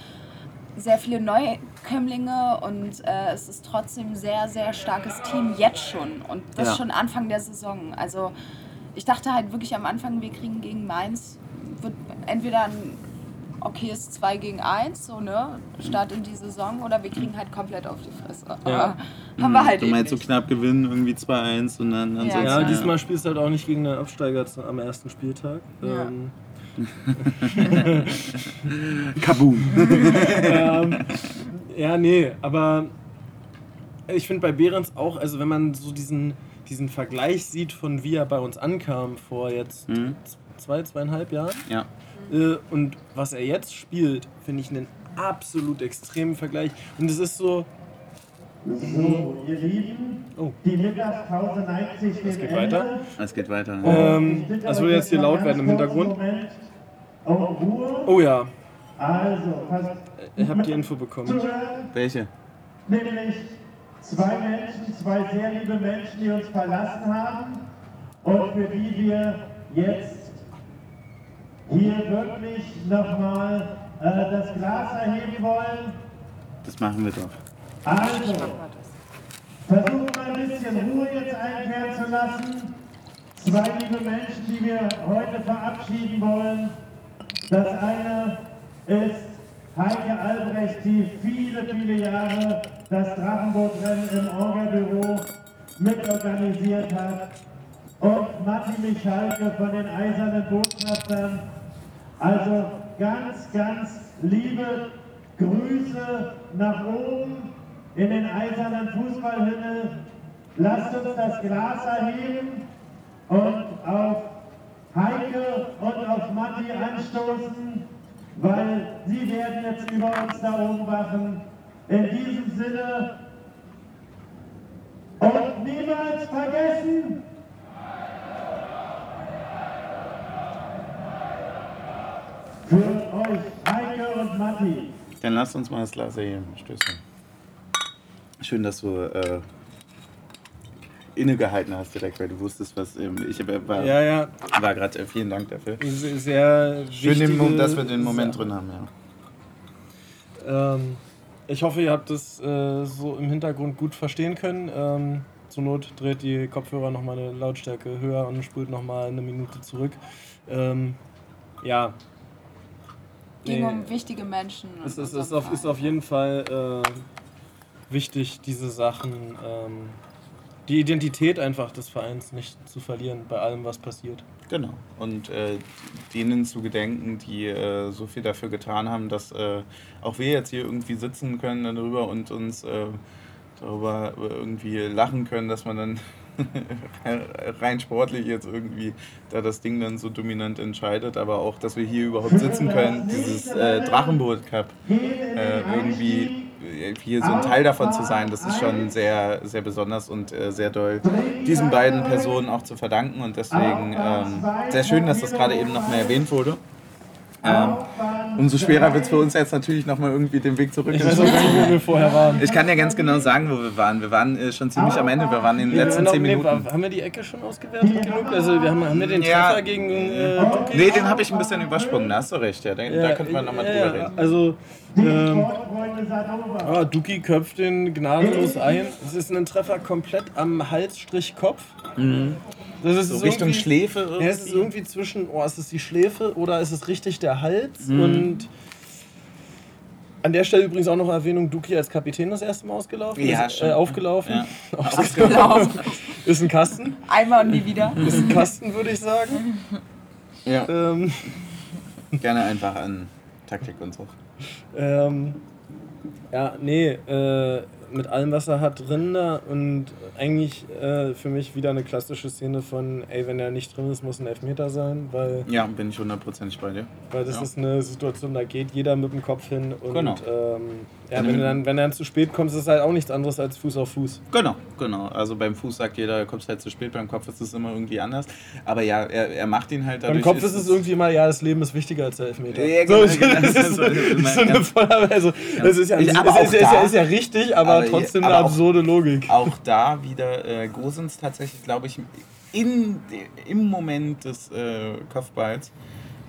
sehr viele Neukömmlinge und äh, es ist trotzdem ein sehr, sehr starkes Team jetzt schon. Und das Ja. schon Anfang der Saison. Also ich dachte halt wirklich am Anfang, wir kriegen gegen Mainz wird entweder ein okayes 2 gegen 1, so ne, Start in die Saison, oder wir kriegen halt komplett auf die Fresse. Aber Ja. haben wir halt Du eben meinst so knapp gewinnen, irgendwie 2-1 und dann Ja. ansonsten. Ja, diesmal spielst du halt auch nicht gegen einen Absteiger am ersten Spieltag. Ja. Ähm, Kaboom! ähm, ja, nee, aber ich finde bei Behrens auch, also wenn man so diesen, diesen Vergleich sieht von wie er bei uns ankam vor jetzt Mhm. Zwei, zweieinhalb Jahren Ja. äh, und was er jetzt spielt, finde ich einen absolut extremen Vergleich. Und es ist so, So, ihr Lieben, Oh. die Mittagspause neigt sich dem geht weiter. Es geht weiter. Und Ähm, das würde jetzt hier laut werden im Hintergrund. oh ja, Also, passt ihr habt die Info bekommen. Welche? Nämlich zwei Menschen, zwei sehr liebe Menschen, die uns verlassen haben und für die wir jetzt hier wirklich nochmal äh, das Glas erheben wollen. Das machen wir doch. Also, versuchen mal ein bisschen Ruhe jetzt einkehren zu lassen. Zwei liebe Menschen, die wir heute verabschieden wollen. Das eine ist Heike Albrecht, die viele, viele Jahre das Drachenbootrennen im Orgelbüro mitorganisiert hat. Und Matti Michalke von den Eisernen Botschaftern. Also ganz, ganz liebe Grüße nach oben in den eisernen Fußballhimmel. Lasst uns das Glas erheben und auf Heike und auf Matti anstoßen, weil sie werden jetzt über uns da oben wachen. In diesem Sinne und niemals vergessen, für euch Heike und Matti. Dann lasst uns mal das Glas erheben. Stößchen. Schön, dass du äh, innegehalten hast direkt, weil du wusstest, was ähm, ich war, Ja, ja, war gerade. Äh, vielen Dank dafür. sehr, Schön, den, dass wir den Moment drin haben. Ja. Ähm, ich hoffe, ihr habt es äh, so im Hintergrund gut verstehen können. Ähm, zur Not dreht die Kopfhörer nochmal eine Lautstärke höher und spult nochmal eine Minute zurück. Ähm, ja. Ging Nee, um wichtige Menschen. es ist, ist, auf, ist auf jeden Fall äh, wichtig, diese Sachen, ähm, die Identität einfach des Vereins nicht zu verlieren bei allem, was passiert. Genau. Und äh, denen zu gedenken, die äh, so viel dafür getan haben, dass äh, auch wir jetzt hier irgendwie sitzen können darüber und uns äh, darüber irgendwie lachen können, dass man dann rein sportlich jetzt irgendwie da das Ding dann so dominant entscheidet, aber auch, dass wir hier überhaupt sitzen können, dieses äh, Drachenboot Cup äh, irgendwie hier so ein Teil davon zu sein, das ist schon sehr, sehr besonders und äh, sehr doll diesen beiden Personen auch zu verdanken und deswegen ähm, sehr schön, dass das gerade eben noch mehr erwähnt wurde. Ähm, umso schwerer wird es für uns jetzt natürlich nochmal irgendwie den Weg zurück. Ich weiß auch nicht, wo wir vorher waren. Ich kann ja ganz genau sagen, wo wir waren. Wir waren äh, schon ziemlich am Ende. Wir waren in den letzten Nee, zehn nee, Minuten. Haben wir die Ecke schon ausgewertet genug? Also wir haben, haben wir den Ja. Treffer gegen äh? Nee, den habe ich ein bisschen übersprungen, da hast du recht. Ja, da, da könnten wir nochmal ja, drüber ja, reden. Also ähm, ah, Duki köpft den gnadenlos ein. Es ist ein Treffer komplett am Halsstrich Kopf. Das ist So Richtung irgendwie- Schläfe Ja, es ist irgendwie. irgendwie zwischen, oh, ist es die Schläfe oder ist es richtig der Hals? Mhm. Und an der Stelle übrigens auch noch Erwähnung, Duki als Kapitän das erste Mal ausgelaufen. Ja, ist, äh, aufgelaufen. Ja. Ausgelaufen. ist ein Kasten. Einmal und nie wieder. Ist ein Kasten, würde ich sagen. Ja. Ähm, Gerne einfach an Taktik und so. Ähm, ja, nee, äh, mit allem, was er hat drin da und eigentlich äh, für mich wieder eine klassische Szene von, ey, wenn er nicht drin ist, muss ein Elfmeter sein, weil, Ja, bin ich hundertprozentig bei dir. weil das Ja. ist eine Situation, da geht jeder mit dem Kopf hin und Genau. ähm, ja, wenn, du dann, wenn er dann zu spät kommt, ist es halt auch nichts anderes als Fuß auf Fuß. Genau, genau. Also beim Fuß sagt jeder, du kommst halt zu spät, beim Kopf ist es immer irgendwie anders. Aber ja, er, er macht ihn halt dadurch. Beim Kopf ist es irgendwie mal, ja, das Leben ist wichtiger als der Elfmeter. Ja, so, genau, das genau. ist, Das ist so, immer so eine ganz- voll, also, das ist ja, ist, auch ist, ist, ja, da- ist ja richtig, aber, aber- trotzdem aber eine auch- absurde Logik. Auch da wieder äh, Gosens tatsächlich, glaube ich, in, im Moment des äh, Kopfballs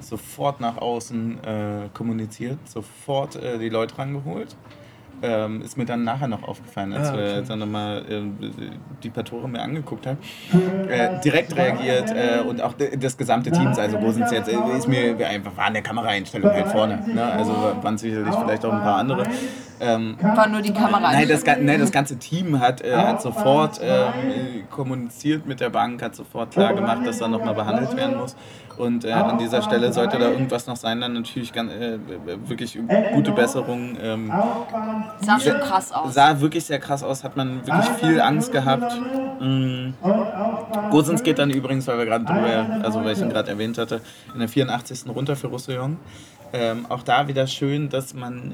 sofort nach außen äh, kommuniziert, sofort äh, die Leute rangeholt. Ähm, ist mir dann nachher noch aufgefallen, als Ah, okay. wir dann nochmal äh, die paar Tore mir angeguckt haben. Äh, direkt reagiert äh, und auch des gesamte Teams, also Gosens jetzt, äh, ist mir einfach, war in der Kameraeinstellung halt vorne. Ne? Also waren sicherlich vielleicht auch ein paar andere. Ähm, War nur die Kamera. Nein, das, nein, das ganze Team hat, äh, hat sofort ähm, kommuniziert mit der Bank, hat sofort klar gemacht, dass da nochmal behandelt werden muss. Und äh, an dieser Stelle sollte da irgendwas noch sein, dann natürlich ganz, äh, wirklich gute Besserung. Ähm, Sah schon krass aus. sah wirklich sehr krass aus, hat man wirklich viel Angst gehabt. Mm. Gosens geht dann übrigens, weil wir gerade drüber, also weil ich ihn gerade erwähnt hatte, in der 84. runter für Roussillon. Ähm, auch da wieder schön, dass man,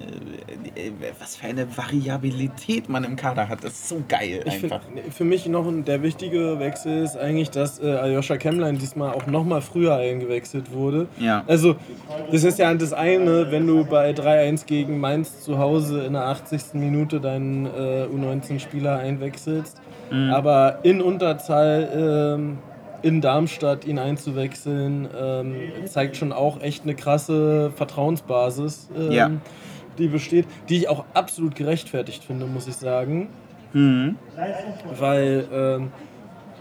äh, äh, was für eine Variabilität man im Kader hat. Das ist so geil Ich find, einfach. für mich noch ein, der wichtige Wechsel ist eigentlich, dass äh, Aljoscha Kemmlein diesmal auch noch mal früher eingewechselt wurde. Ja. Also, das ist ja das eine, wenn du bei 3-1 gegen Mainz zu Hause in der 80. Minute deinen äh, U19-Spieler einwechselst. Mhm. Aber in Unterzahl ähm, in Darmstadt ihn einzuwechseln, ähm, zeigt schon auch echt eine krasse Vertrauensbasis, ähm, Ja. die besteht, die ich auch absolut gerechtfertigt finde, muss ich sagen. Mhm. Weil, ähm,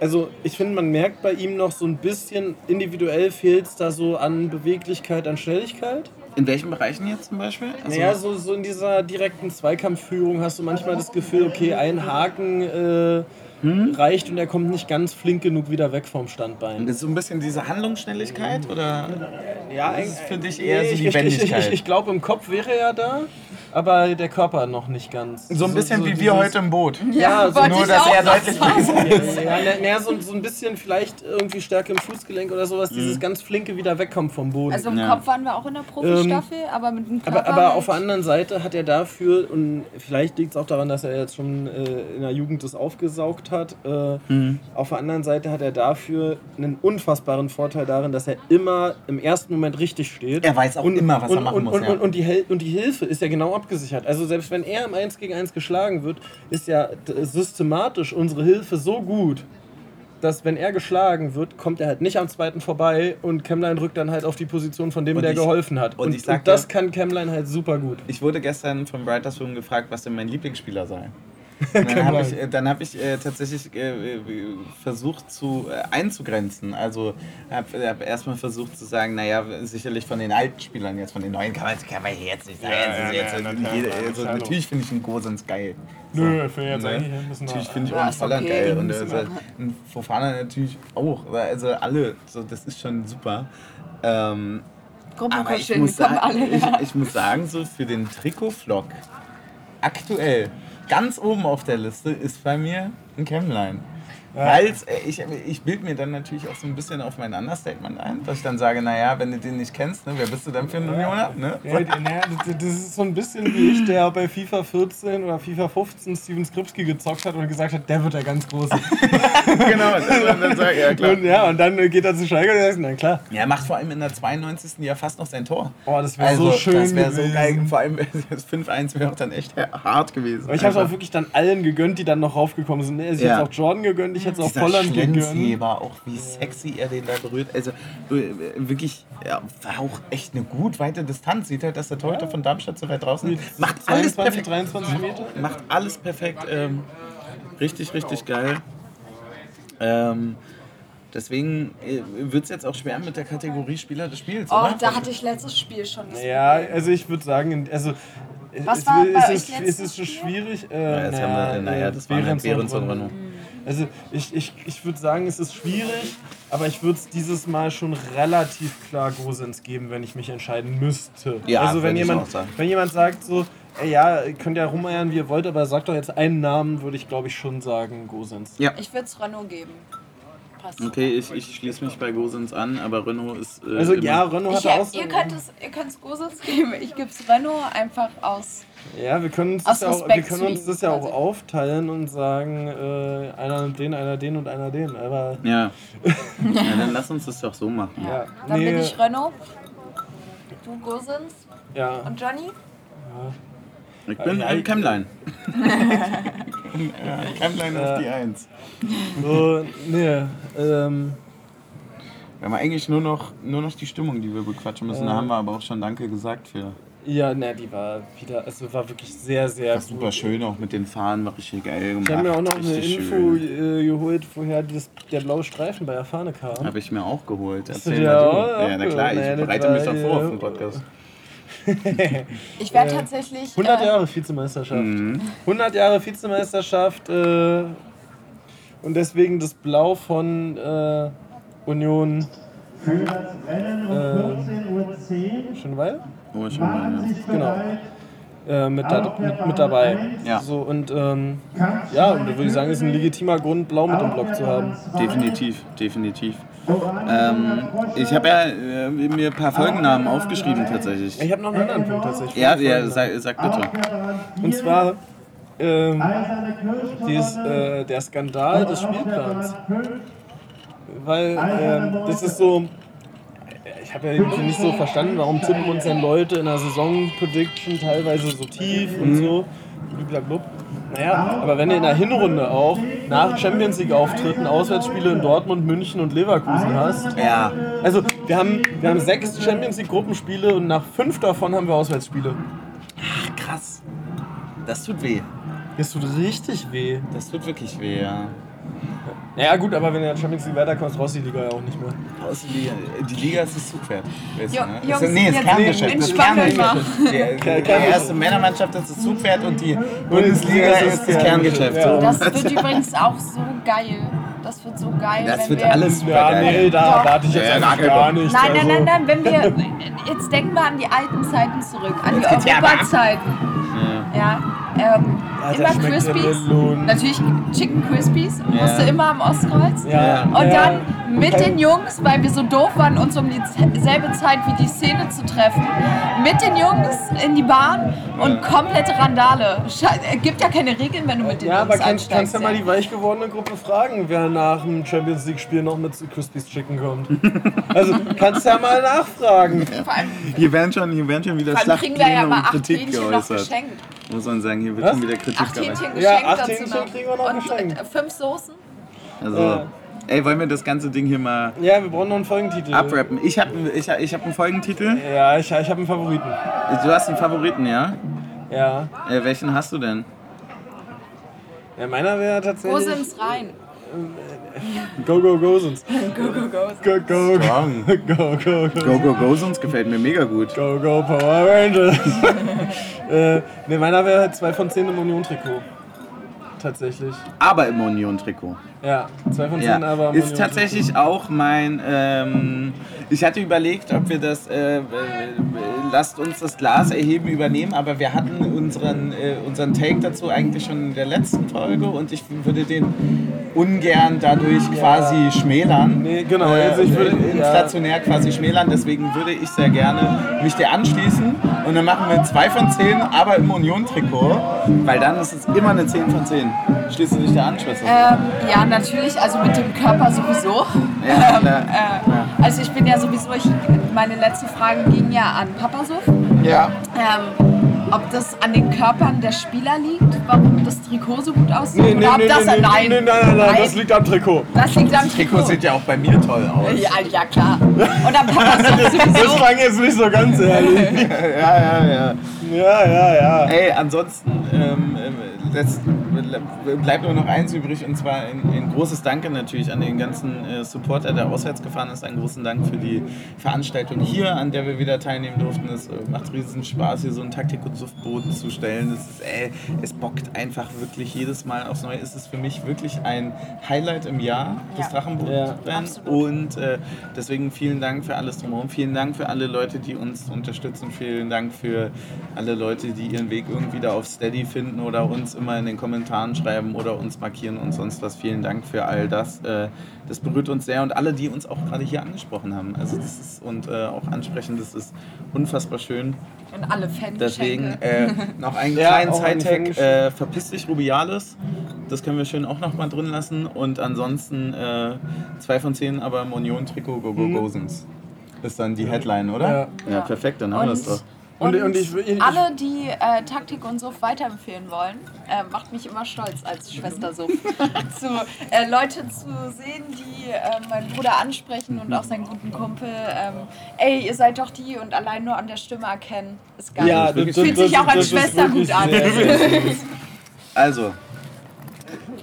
also ich finde, man merkt bei ihm noch so ein bisschen, individuell fehlt es da so an Beweglichkeit, an Schnelligkeit. In welchen Bereichen jetzt zum Beispiel? Also, Naja, so, so in dieser direkten Zweikampfführung hast du manchmal das Gefühl, okay, ein Haken äh, reicht und er kommt nicht ganz flink genug wieder weg vom Standbein. ist so ein bisschen diese Handlungsschnelligkeit oder Ja, ist für dich eher so ich, die ich, ich, ich, Wendigkeit? ich glaube, im Kopf wäre er da, aber der Körper noch nicht ganz. so ein bisschen wie wir heute im Boot. Ja, so wollte Nur, dass er deutlich besser ist. Ja, na, na, so, so ein bisschen vielleicht irgendwie Stärke im Fußgelenk oder sowas, dieses ganz flinke wieder wegkommen vom Boden. Also im Ja. Kopf waren wir auch in der Profi-Staffel, aber mit dem Körper aber, aber halt- auf der anderen Seite hat er dafür, und vielleicht liegt es auch daran, dass er jetzt schon äh, in der Jugend das aufgesaugt hat, äh, Mhm. auf der anderen Seite hat er dafür einen unfassbaren Vorteil darin, dass er immer im ersten Moment richtig steht. Er weiß auch immer, was und, er machen und, muss, Und, ja. und, und, die und die Hilfe ist ja genau abgesichert. Also selbst wenn er im 1 gegen 1 geschlagen wird, ist ja systematisch unsere Hilfe so gut, dass wenn er geschlagen wird, kommt er halt nicht am zweiten vorbei und Kemlein rückt dann halt auf die Position von dem, Und der ich- geholfen hat. und Und, und das ja- kann Kemlein halt super gut. Ich wurde gestern vom Writers Room gefragt, was denn mein Lieblingsspieler sei. Und Dann habe ich, äh, dann hab ich äh, tatsächlich äh, äh, versucht zu äh, einzugrenzen. Also habe hab erstmal versucht zu sagen, naja, sicherlich von den alten Spielern jetzt, von den neuen kann man, kann man jetzt nicht sagen. Ja, ja, ja, äh, also natürlich finde ich einen Gosens geil. Nö, für jetzt Ne? eigentlich ein bisschen Natürlich finde ich auch ist Holland okay. geil und also, ein Fofana natürlich auch. Also alle, so, das ist schon super. Ähm, aber ich muss, sagen, alle. ich, ich muss sagen, so für den Trikot-Vlog aktuell ganz oben auf der Liste ist bei mir ein Chemline. Weil ich, ich bild mir dann natürlich auch so ein bisschen auf mein Understatement ein, dass ich dann sage, naja, wenn du den nicht kennst, ne, wer bist du denn für ein Unioner? Ne? Ja, das- ist so ein bisschen wie ich, der bei FIFA 14 oder FIFA 15 Steven Skripski gezockt hat und gesagt hat, der wird der ganz große. genau, und dann sag ich, ja klar. und, ja, und dann äh, geht er zu Schalke und sagt, na klar. Ja, er macht vor allem in der 92. ja fast noch sein Tor. Oh, das wäre Also, so schön das wäre so geil. Vor allem das 5-1 wäre auch dann echt hart gewesen. Aber ich habe es auch Einfach. wirklich dann allen gegönnt, die dann noch raufgekommen sind. Ich hätte Ja. auch Jordan gegönnt, ich es auch Volland gegönnt. Auch wie sexy er den da berührt. Also äh, wirklich, ja, war auch echt eine gut weite Distanz. Sieht halt, dass der Torhüter von Darmstadt so weit draußen ist. Macht alles 22, perfekt. 23 Meter. Macht alles perfekt. Ähm, richtig, richtig geil. Ähm, deswegen äh, wird es jetzt auch schwer mit der Kategorie Spieler des Spiels, Oh, oder? da hatte ich letztes Spiel schon. Ja, also ich würde sagen, also Was es, war es, bei es, euch ist, es ist schon schwierig. Äh, Ja, jetzt haben wir, naja, das halt Behrens und Renault. Also ich, ich, ich würde sagen, es ist schwierig, aber ich würde es dieses Mal schon relativ klar Gosens geben, wenn ich mich entscheiden müsste. Ja, also wenn jemand, auch sagen. wenn jemand sagt so, ey, ja, ihr könnt ja rumeiern, wie ihr wollt, aber sagt doch jetzt einen Namen, würde ich glaube ich schon sagen Gosens. Ja. Ich würde es Renault geben. Passt. Okay, ich, ich schließe mich bei Gosens an, aber Renault ist. Äh, Also ja, Renault Ich, hat auch so... ihr könnt es ihr könnt es Gosens geben. Ich gebe es Renault einfach aus. Ja, wir können uns, das ja, auch, wir können uns das ja auch aufteilen und sagen, äh, einer nimmt den, einer den und einer den. Aber Ja. ja, dann lass uns das doch so machen. ja, Dann nee, bin ich Renault. Du Gosens ja, und Johnny? Ich bin Ja, ein Kämmlein. ja, Kämmlein Ja. auf die Eins. so, nee, ähm, Wir haben eigentlich nur noch, nur noch die Stimmung, die wir bequatschen müssen. Da Ja. haben wir aber auch schon Danke gesagt für. ja, ne, die war wieder, also war wirklich sehr, sehr Das super schön auch mit den Fahnen, war richtig geil gemacht. Ich habe mir auch noch eine richtig Info schön. äh, geholt, woher das, der blaue Streifen bei der Fahne kam. Habe ich mir auch geholt. Erzähl mal auch du. Ja, na klar, ich bereite mich war doch vor auf den Podcast. Ich werde Äh, tatsächlich. 100 äh, Jahre Vizemeisterschaft. Mhm. 100 Jahre Vizemeisterschaft äh, und deswegen das Blau von äh, Union Für das Rennen um Äh, 14.10 Uhr Schönweil Oh, schon mal, sich Genau. äh, mit, da, mit, mit dabei. Ja. So, und ähm, ja, und da würde ich sagen, ist ein legitimer Grund, Blau mit im Block zu haben. ja. Definitiv, definitiv. Ähm, ich habe ja äh, mir ein paar Folgennamen aufgeschrieben tatsächlich. Ich habe noch einen anderen Punkt tatsächlich. Ja, ja sag, sag bitte. Und zwar ähm, dies, äh, der Skandal des Spielplans. Weil ähm, das ist so. Ich habe ja nicht so verstanden, warum tippen uns denn Leute in der Saison-Prediction teilweise so tief und so. Blablabla. Naja, aber wenn du in der Hinrunde auch nach Champions League-Auftritten Auswärtsspiele in Dortmund, München und Leverkusen hast. Ja, Also, wir haben, wir haben sechs Champions League-Gruppenspiele und nach fünf davon haben wir Auswärtsspiele. krass. Das tut weh. Das tut richtig weh. Das tut wirklich weh, ja. Naja, gut, aber wenn du in der Champions League weiterkommst, brauchst du die Liga ja auch nicht mehr. Die, die Liga ist das Zugpferd. Jo- ne? Jungs, ist, nee, ist jetzt Kerngeschäft. Das. Kerngeschäft. Die, die erste Männermannschaft ist das Zugpferd und die Bundesliga ist das Kerngeschäft. Ja. Das wird übrigens auch so geil. Das wird so geil. Das wenn wird wir alles super Ja, geil. nee, da warte ich jetzt Ja, einfach gar nicht. Nein, nein, also. nein, nein, wenn wir. Jetzt denken wir an die alten Zeiten zurück, an die. Europazeiten. Ja. Ja. Ähm, Ja, da immer Crispies. Natürlich Chicken Crispies. Ja. Musste immer am Ostkreuz. Ja. Und ja. dann mit den Jungs, weil wir so doof waren, uns um dieselbe Zeit wie die Szene zu treffen, mit den Jungs in die Bahn und komplette Randale. Sche- äh, gibt ja keine Regeln, wenn du mit den Ja, Jungs aber kannst, du mal die weich gewordene Gruppe fragen, wer nach dem Champions League-Spiel noch mit Crispies Chicken kommt. Also kannst du ja mal nachfragen. Allem, Hier werden schon, hier werden schon wieder ja Schlachtpläne mal und acht Kritik geäußert. geschenkt. Muss man sagen, hier wird Was? schon wieder Kritik Acht geäußert. Hähnchen Ja, geschenkt acht dazu Hähnchen noch. kriegen wir noch Und geschenkt. äh, fünf Soßen. Also, Ja. ey, wollen wir das ganze Ding hier mal Ja, wir brauchen noch einen Folgentitel. abrappen? Ich habe ich, ich hab einen Folgentitel. Ja, ich, ich habe einen Favoriten. Du hast einen Favoriten, ja? Ja. Äh, welchen hast du denn? ja meiner wäre Wo tatsächlich. sind's rein? Go, go, go sonst. Go, go, go. Go, go, go. Strong. Go, go, go. Go, go, go, sonst gefällt mir mega gut. Go, go, Power Rangers. äh, ne, meiner wäre halt 2 von 10 im Union-Trikot. Tatsächlich. Aber im Union-Trikot. Ja, 2 von 10, Ja, aber ist tatsächlich auch mein. Ähm, ich hatte überlegt, ob wir das. Äh, äh, lasst uns das Glas erheben übernehmen, aber wir hatten unseren, äh, unseren Take dazu eigentlich schon in der letzten Folge und ich würde den ungern dadurch quasi schmälern. Nee, genau, Äh, also ich würde- inflationär quasi schmälern, deswegen würde ich sehr gerne mich dir anschließen und dann machen wir 2 von 10, aber im Union-Trikot, weil dann ist es immer eine 10 von 10. Schließt du dich da an, Schwester? Ähm, ja, natürlich, also mit dem Körper sowieso. Ja, klar. Äh, also ich bin ja sowieso, ich, meine letzte Frage ging ja an Papasuff. Ja. Ähm, ob das an den Körpern der Spieler liegt, warum das Trikot so gut aussieht? Nee, nee, oder ob nee, das nee, nee, nein, nee, nein, nein, nein, das liegt am Trikot. das liegt am Trikot Trikot. sieht ja auch bei mir toll aus. ja, ja, klar. Und am Papasuff Das sowieso. klang jetzt nicht so ganz ehrlich. Ja, ja, ja. Ja, ja, ja. Ey, ansonsten ähm, ähm, das bleibt nur noch eins übrig und zwar ein, ein großes Danke natürlich an den ganzen äh, Supporter, der auswärts gefahren ist. Einen großen Dank für die Veranstaltung hier, an der wir wieder teilnehmen durften. Es äh, macht riesen Spaß, hier so ein Taktik- und Suftboden zu stellen. Es, ist, ey, es bockt einfach wirklich jedes Mal aufs Neue. Es ist für mich wirklich ein Highlight im Jahr, das Ja. Drachenboot-Rennen. absolut. Und äh, deswegen vielen Dank für alles drumherum. Vielen Dank für alle Leute, die uns unterstützen. Vielen Dank für alle Leute, die ihren Weg irgendwie da auf Steady finden oder uns immer in den Kommentaren schreiben oder uns markieren und sonst was. Vielen Dank für all das. Äh, das berührt uns sehr und alle, die uns auch gerade hier angesprochen haben. Also das ist und äh, auch ansprechen, das ist unfassbar schön. Und alle Fangeschenke. Deswegen äh, noch einen Ja, kleinen Side-Tag. Fangesch- Äh, verpiss dich, Rubiales. Das können wir schön auch noch mal drin lassen. Und ansonsten äh, zwei von zehn, aber im Union-Trikot Go Go Gosens. Ist dann die Headline, oder? Ja. Ja, Ja. perfekt, dann haben wir das doch. Und- Und, und ich- ich- alle, die äh, Taktik und Suff weiterempfehlen wollen, äh, macht mich immer stolz als Schwester Suff. zu, äh, Leute zu sehen, die äh, meinen Bruder ansprechen und auch seinen guten Kumpel. Ähm, ey, ihr seid doch die und allein nur an der Stimme erkennen. Ist geil. Ja, das- Fühlt sich auch als das Schwester gut an. Also,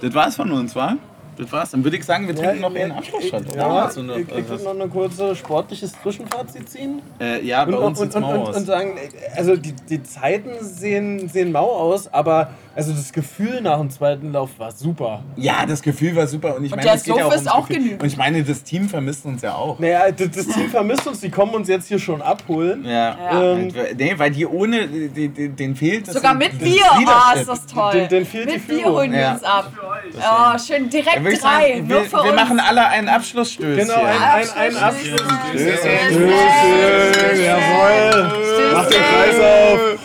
das war's von uns, wa? Das war's. Dann würde ich sagen, wir trinken noch einen Abschlussshot, oder? Ja, Hast du noch, ich, ich würde noch eine kurze sportliches Zwischenfazit ziehen. äh, ja, bei Und, uns und, und, mau und, aus. und sagen, also die, die Zeiten sehen, sehen mau aus, aber also das Gefühl nach dem zweiten Lauf war super. ja, das Gefühl war super. Und ich Und meine, der es geht ja ist ums auch Gefühl. genügend. Und ich meine, das Team vermisst uns ja auch. Naja, das, das Team vermisst uns, die kommen uns jetzt hier schon abholen. Ja. Ja. Ähm, nee, weil die ohne, die, die, den fehlt. das Sogar mit das Bier, ist oh, ist das toll. Den- den fehlt die mit Bier Führung. holen wir Ja. uns ab. Oh, schön direkt ich drei, sagen, nur wir, für wir uns. machen alle einen Abschlussstößchen. Genau, ein, ein, ein Abschluss. Abschluss. Stößchen. Stößchen, jawohl. Mach den Kreis auf.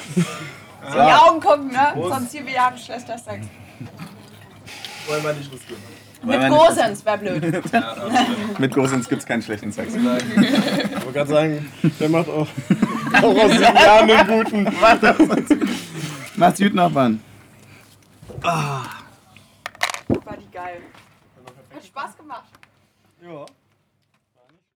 In die Augen gucken, ne? Sonst hier wir haben Schwestersex. Wollen wir nicht riskieren. Mit Gosens, wär blöd. Mit Gosens gibt es keinen schlechten Sex. Ich wollte gerade sagen, der macht auch, auch aus sieben Jahren einen guten. Macht's gut, Nachbarn. War die geil. Hat Spaß gemacht. Ja.